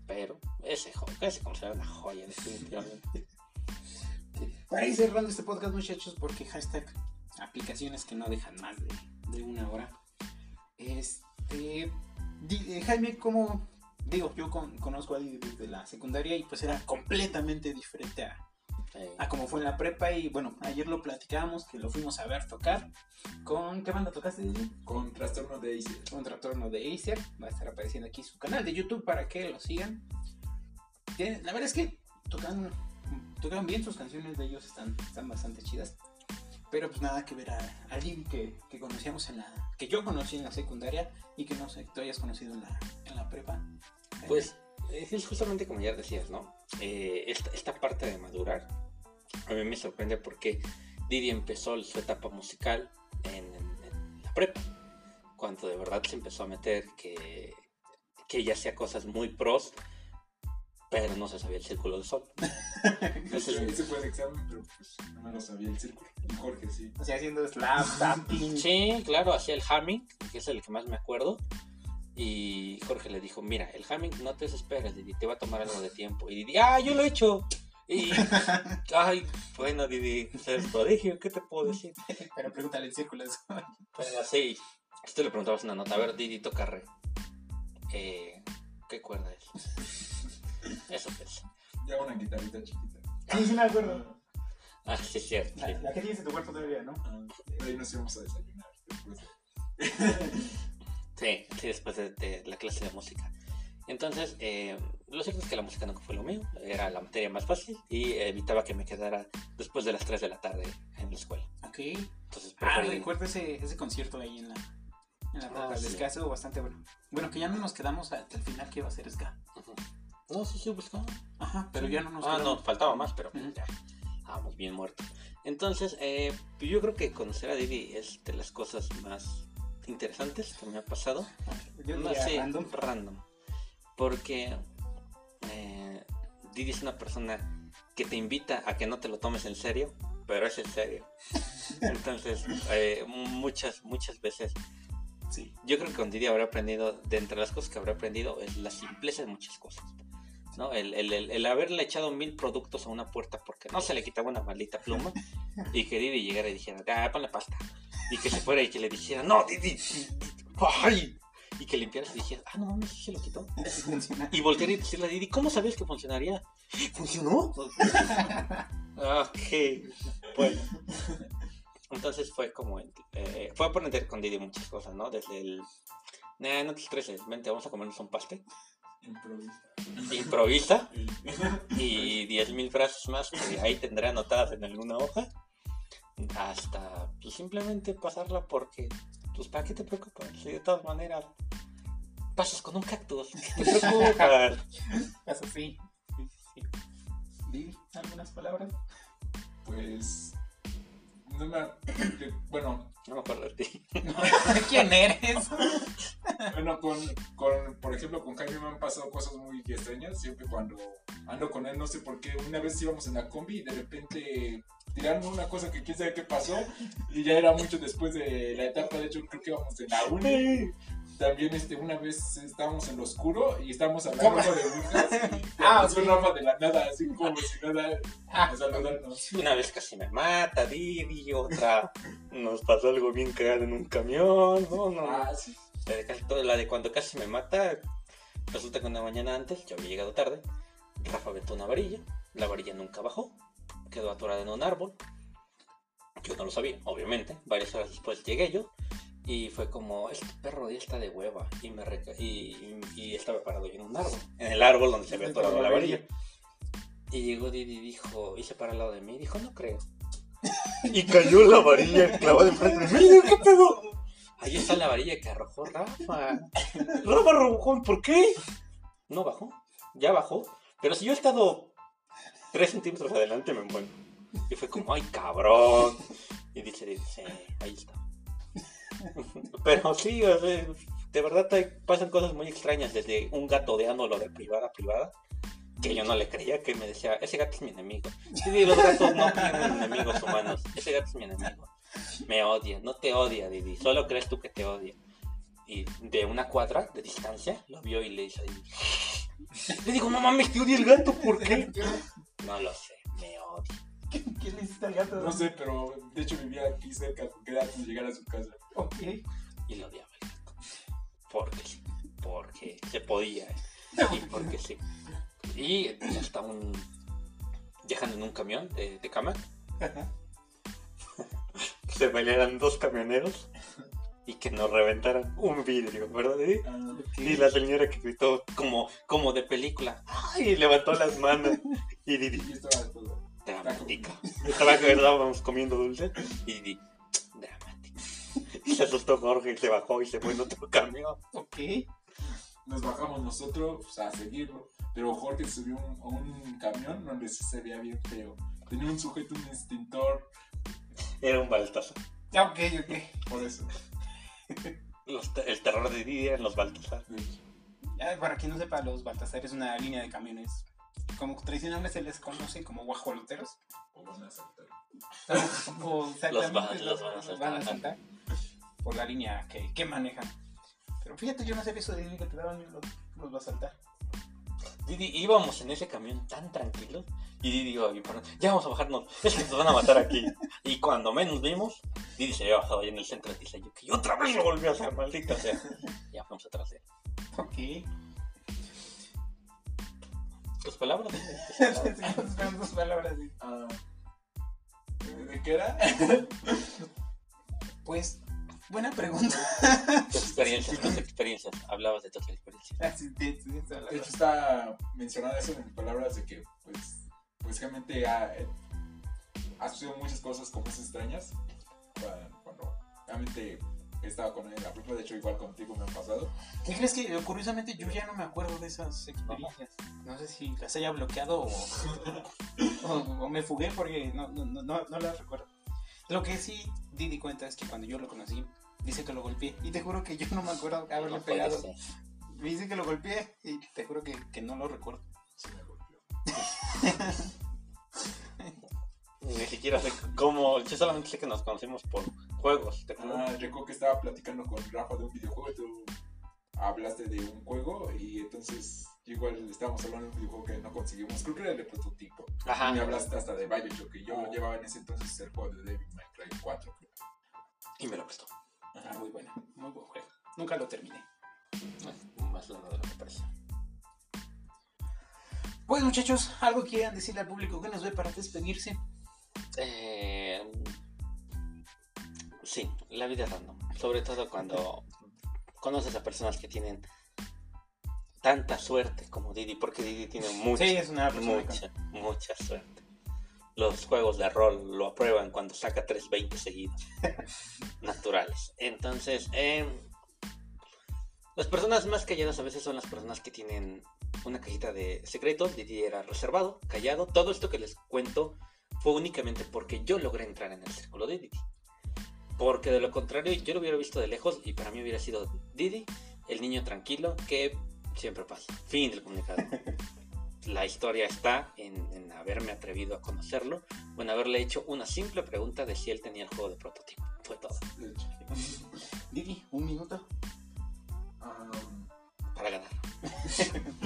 Pero ese, ese comercial era una joya, definitivamente. Para ir cerrando este podcast, muchachos, porque hashtag aplicaciones que no dejan más de, de una hora. Este. di- eh, Jaime, ¿cómo.? Digo, yo con- conozco a Didi desde la secundaria y pues era completamente diferente a, a como fue en la prepa. Y bueno, ayer lo platicábamos que lo fuimos a ver tocar. ¿Con qué banda tocaste? Con trastorno de Acer. un trastorno de Acer. Va a estar apareciendo aquí su canal de YouTube para que lo sigan. La verdad es que tocan, tocan bien sus canciones de ellos, están, están bastante chidas. Pero pues nada que ver a alguien que, que conocíamos en la. que yo conocí en la secundaria y que no sé, tú hayas conocido en la, en la prepa. Pues es justamente como ya decías, ¿no? Eh, esta, esta parte de madurar a mí me sorprende porque Didi empezó su etapa musical en, en- en la prepa, cuando de verdad se empezó a meter que, que ella hacía cosas muy pros, pero no se sabía el círculo del sol. Ese es- Ese fue el examen, pero pues no me lo sabía el círculo. Y Jorge sí. O sea, haciendo slap, tapping. Sí, claro, hacía el humming, que es el que más me acuerdo. Y Jorge le dijo, mira, el humming no te desesperes, Didi, te va a tomar algo de tiempo. Y Didi, ah, yo lo he hecho. Y, ay, bueno, Didi, es el prodigio, ¿qué te puedo decir? Pero pregúntale el círculo. eso. Pero si tú le preguntabas una nota, a ver, Didi, toca re. Eh, ¿Qué cuerda es? Eso es. Ya una guitarrita chiquita. Sí, sí me acuerdo. Ah, sí, es cierto. La, sí. la que tienes en tu cuerpo todavía, ¿no? Ah, ahí nos íbamos a desayunar. después. Sí, sí, después de, de la clase de música. Entonces, eh, lo cierto es que la música nunca fue lo mío, era la materia más fácil y evitaba que me quedara después de las 3 de la tarde en la escuela. Ok. Entonces, Ah, recuerdo ese, ese concierto ahí en la, en la Ah, roca sí. ska, estuvo bastante bueno. Bueno, que ya no nos quedamos hasta el final que iba a ser ska. Ujú. No, sí, sí, buscaba. Ajá, pero ya no nos Ah, no, faltaba más, pero Ujú. ya estábamos bien muertos. Entonces, eh, yo creo que conocer a Didi es de las cosas más interesantes que me ha pasado. Yo No sé, random. random. Porque eh, Didi es una persona que te invita a que no te lo tomes en serio, pero es en serio. Entonces, eh, muchas, muchas veces, Sí. yo creo que con Didi habré aprendido, de entre las cosas que habré aprendido, es la simpleza de muchas cosas. ¿no? El, el- el- el haberle echado mil productos a una puerta porque no se le quitaba una maldita pluma y que Didi llegara y dijera, ah, ponle pasta. Y que se fuera y que le dijera, no, Didi, ¡ay! Y que limpiara y dijera, ah, no mames, se lo quitó. Y voltear y decirle a Didi, ¿cómo sabías que funcionaría? ¿Funcionó? ok, bueno. Entonces fue como, eh, fue aprender con Didi muchas cosas, ¿no? Desde el, nah, no te estreses, vente, vamos a comernos un pastel. Improvisa. Improvisa y 10.000 frases más que ahí tendré anotadas en alguna hoja. Hasta pues, simplemente pasarla porque, pues, ¿para qué te preocupas? Si de todas maneras pasas con un cactus, ¿qué te preocupas? Eso sí. Sí, sí. Di algunas palabras. Pues. No me. Bueno, No me acuerdo de ti. ¿Quién eres? Bueno, con, con, por ejemplo, con Jaime me han pasado cosas muy extrañas. Siempre cuando ando con él, no sé por qué. Una vez íbamos en la combi y de repente tiraron una cosa que quién sabe qué pasó. Y ya era mucho después de la etapa. De hecho, creo que íbamos en la uni. También este, una vez estábamos en lo oscuro y estábamos hablando de brujas. Y Ah, pasó ok. Rafa de la nada, así como si nada, Ah, saludarnos. Una vez casi me mata Didi, otra nos pasó algo bien cagado en un camión. No, no. Ah, sí. De, la de cuando casi me mata, resulta que una mañana antes, yo había llegado tarde, Rafa aventó una varilla, la varilla nunca bajó, quedó atorada en un árbol. Yo no lo sabía, obviamente. Varias horas después llegué yo y fue como, este perro ya está de hueva. Y, me reca- y, y- y estaba parado yo en un árbol, en el árbol donde se había atorado la varilla. Y llegó Didi y dijo, y se para al lado de mí y dijo, no creo. Y cayó la varilla clavada enfrente de mí. ¿Qué pedo? Ahí está la varilla que arrojó Rafa. Rafa arrojó, ¿por qué? No bajó, ya bajó. Pero si yo he estado 3 centímetros adelante, me muero. Y fue como, ay, cabrón. Y dice, dice, ahí está. Pero sí, o sea, de verdad te pasan cosas muy extrañas, desde un gato odiándolo de privada a privada, que yo no le creía, que me decía, ese gato es mi enemigo. Sí, los gatos no tienen enemigos humanos, ese gato es mi enemigo. Me odia, no te odia, Didi, solo crees tú que te odia. Y de una cuadra de distancia lo vio y le hizo ahí. Le digo, no mames, te odia el gato, ¿por qué? No lo sé, me odia. ¿Qué le hiciste al gato? No sé, pero de hecho vivía aquí cerca porque era como llegar a su casa. Ok. Y lo odiaba el gato. Porque sí, porque se podía. Y porque sí. Y hasta un. Viajando en un camión de, de cama, Ajá. se pelearan dos camioneros y que nos reventaran un vidrio, ¿verdad? Didi? Ah, Y la señora que gritó como, como de película. ¡Ay! Y levantó las manos. Y. dramática. Estaba que estábamos comiendo dulce. Y Didi, dramática. Y se asustó Jorge y se bajó y se fue en otro camión. Ok. Nos bajamos nosotros pues, a seguirlo. Pero Jorge subió un- a un camión donde sí se veía bien feo. Tenía un sujeto, un extintor. Era un baltazo. Ya, ok, ok. Por eso. Los el terror de Didi eran los Baltasar. Ya, para quien no sepa, los Baltasar es una línea de camiones como tradicionalmente se les conoce como guajoloteros. O van a saltar. o exactamente, Los van- los a saltar. van a saltar por la línea que, que manejan. Pero fíjate, yo no sabía eso de que te daban los, los va a saltar. Didi, íbamos en ese camión tan tranquilos y Didi iba ya vamos a bajarnos, es que nos van a matar aquí. Y cuando menos vimos, Didi se había bajado ahí en el centro de Tizayuca y otra vez lo volvió a hacer, maldita sea. Ya fuimos atrás de él. Ok. ¿Tus palabras? Dos palabras. sí. Ah, ¿De qué era? Pues, buena pregunta. Tus experiencias, tus experiencias. Hablabas de tus experiencias. Sí, sí, la De hecho, está mencionado eso en palabras de que, pues, pues realmente ha, eh, ha sucedido muchas cosas como esas extrañas. Cuando, cuando realmente he estado con él en la prepa, de hecho, igual contigo me han pasado. ¿Qué crees que, curiosamente, yo ya no me acuerdo de esas experiencias? No sé si las haya bloqueado o, o, o me fugué porque no, no, no, no, las recuerdo. Lo que sí Didi cuenta es que cuando yo lo conocí, dice que lo golpeé. Y te juro que yo no me acuerdo haberle No pegado. Dice que lo golpeé y te juro que, que no lo recuerdo. Sí, me golpeó. Ni siquiera sé cómo, yo solamente sé que nos conocimos por juegos. ¿te? Ah, recuerdo que estaba platicando con Rafa de un videojuego y tú hablaste de un juego y entonces igual estábamos hablando de un videojuego que no conseguimos. Creo que era el de prototipo. Ajá. Y me hablaste hasta de Bioshock y yo lo llevaba en ese entonces el juego de Devil May Cry 4. creo. Y me lo prestó. Ah, muy bueno, muy buen juego. Nunca lo terminé. Más largo de lo que parece. Pues muchachos, algo quieran decirle al público que nos ve para despedirse. Eh, sí, la vida es random. Sobre todo cuando conoces a personas que tienen tanta suerte como Didi, porque Didi tiene mucha, Sí, es una persona mucha, mucha suerte. Los juegos de rol lo aprueban cuando saca 320 seguidos. Naturales. Entonces, eh, las personas más calladas a veces son las personas que tienen una cajita de secretos. Didi era reservado, callado. Todo esto que les cuento fue únicamente porque yo logré entrar en el círculo de Didi. Porque de lo contrario, yo lo hubiera visto de lejos y para mí hubiera sido Didi, el niño tranquilo que siempre pasa. Fin del comunicado. La historia está en, en haberme atrevido a conocerlo o en haberle hecho una simple pregunta de si él tenía el juego de prototipo. Fue todo. Didi, un minuto. Am, Para ganar.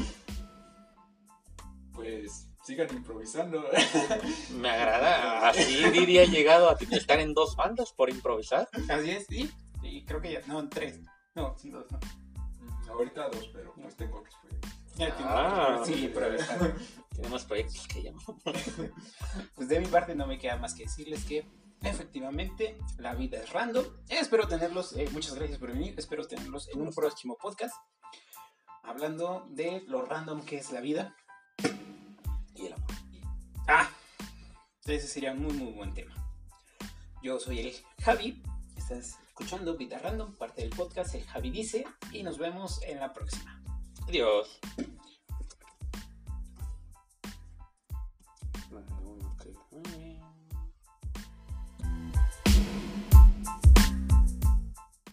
pues sigan improvisando. Me agrada. Así Didi ha llegado a estar en dos bandas por improvisar. Así es, sí. Y creo que ya, no, en tres. No, sí, dos, no. Mm, Ahorita dos, pero pues tengo otros proyectos. Ya tiene- Ah. sí. Tiene más proyectos que yo. Pues de mi parte no me queda más que decirles que efectivamente la vida es random. Espero tenerlos, eh, muchas gracias por venir, espero tenerlos en un próximo podcast hablando de lo random que es la vida. Ah, ese sería muy muy buen tema. Yo soy el Javi, estás escuchando Vida Random, parte del podcast El Javi Dice, y nos vemos en la próxima. Adiós.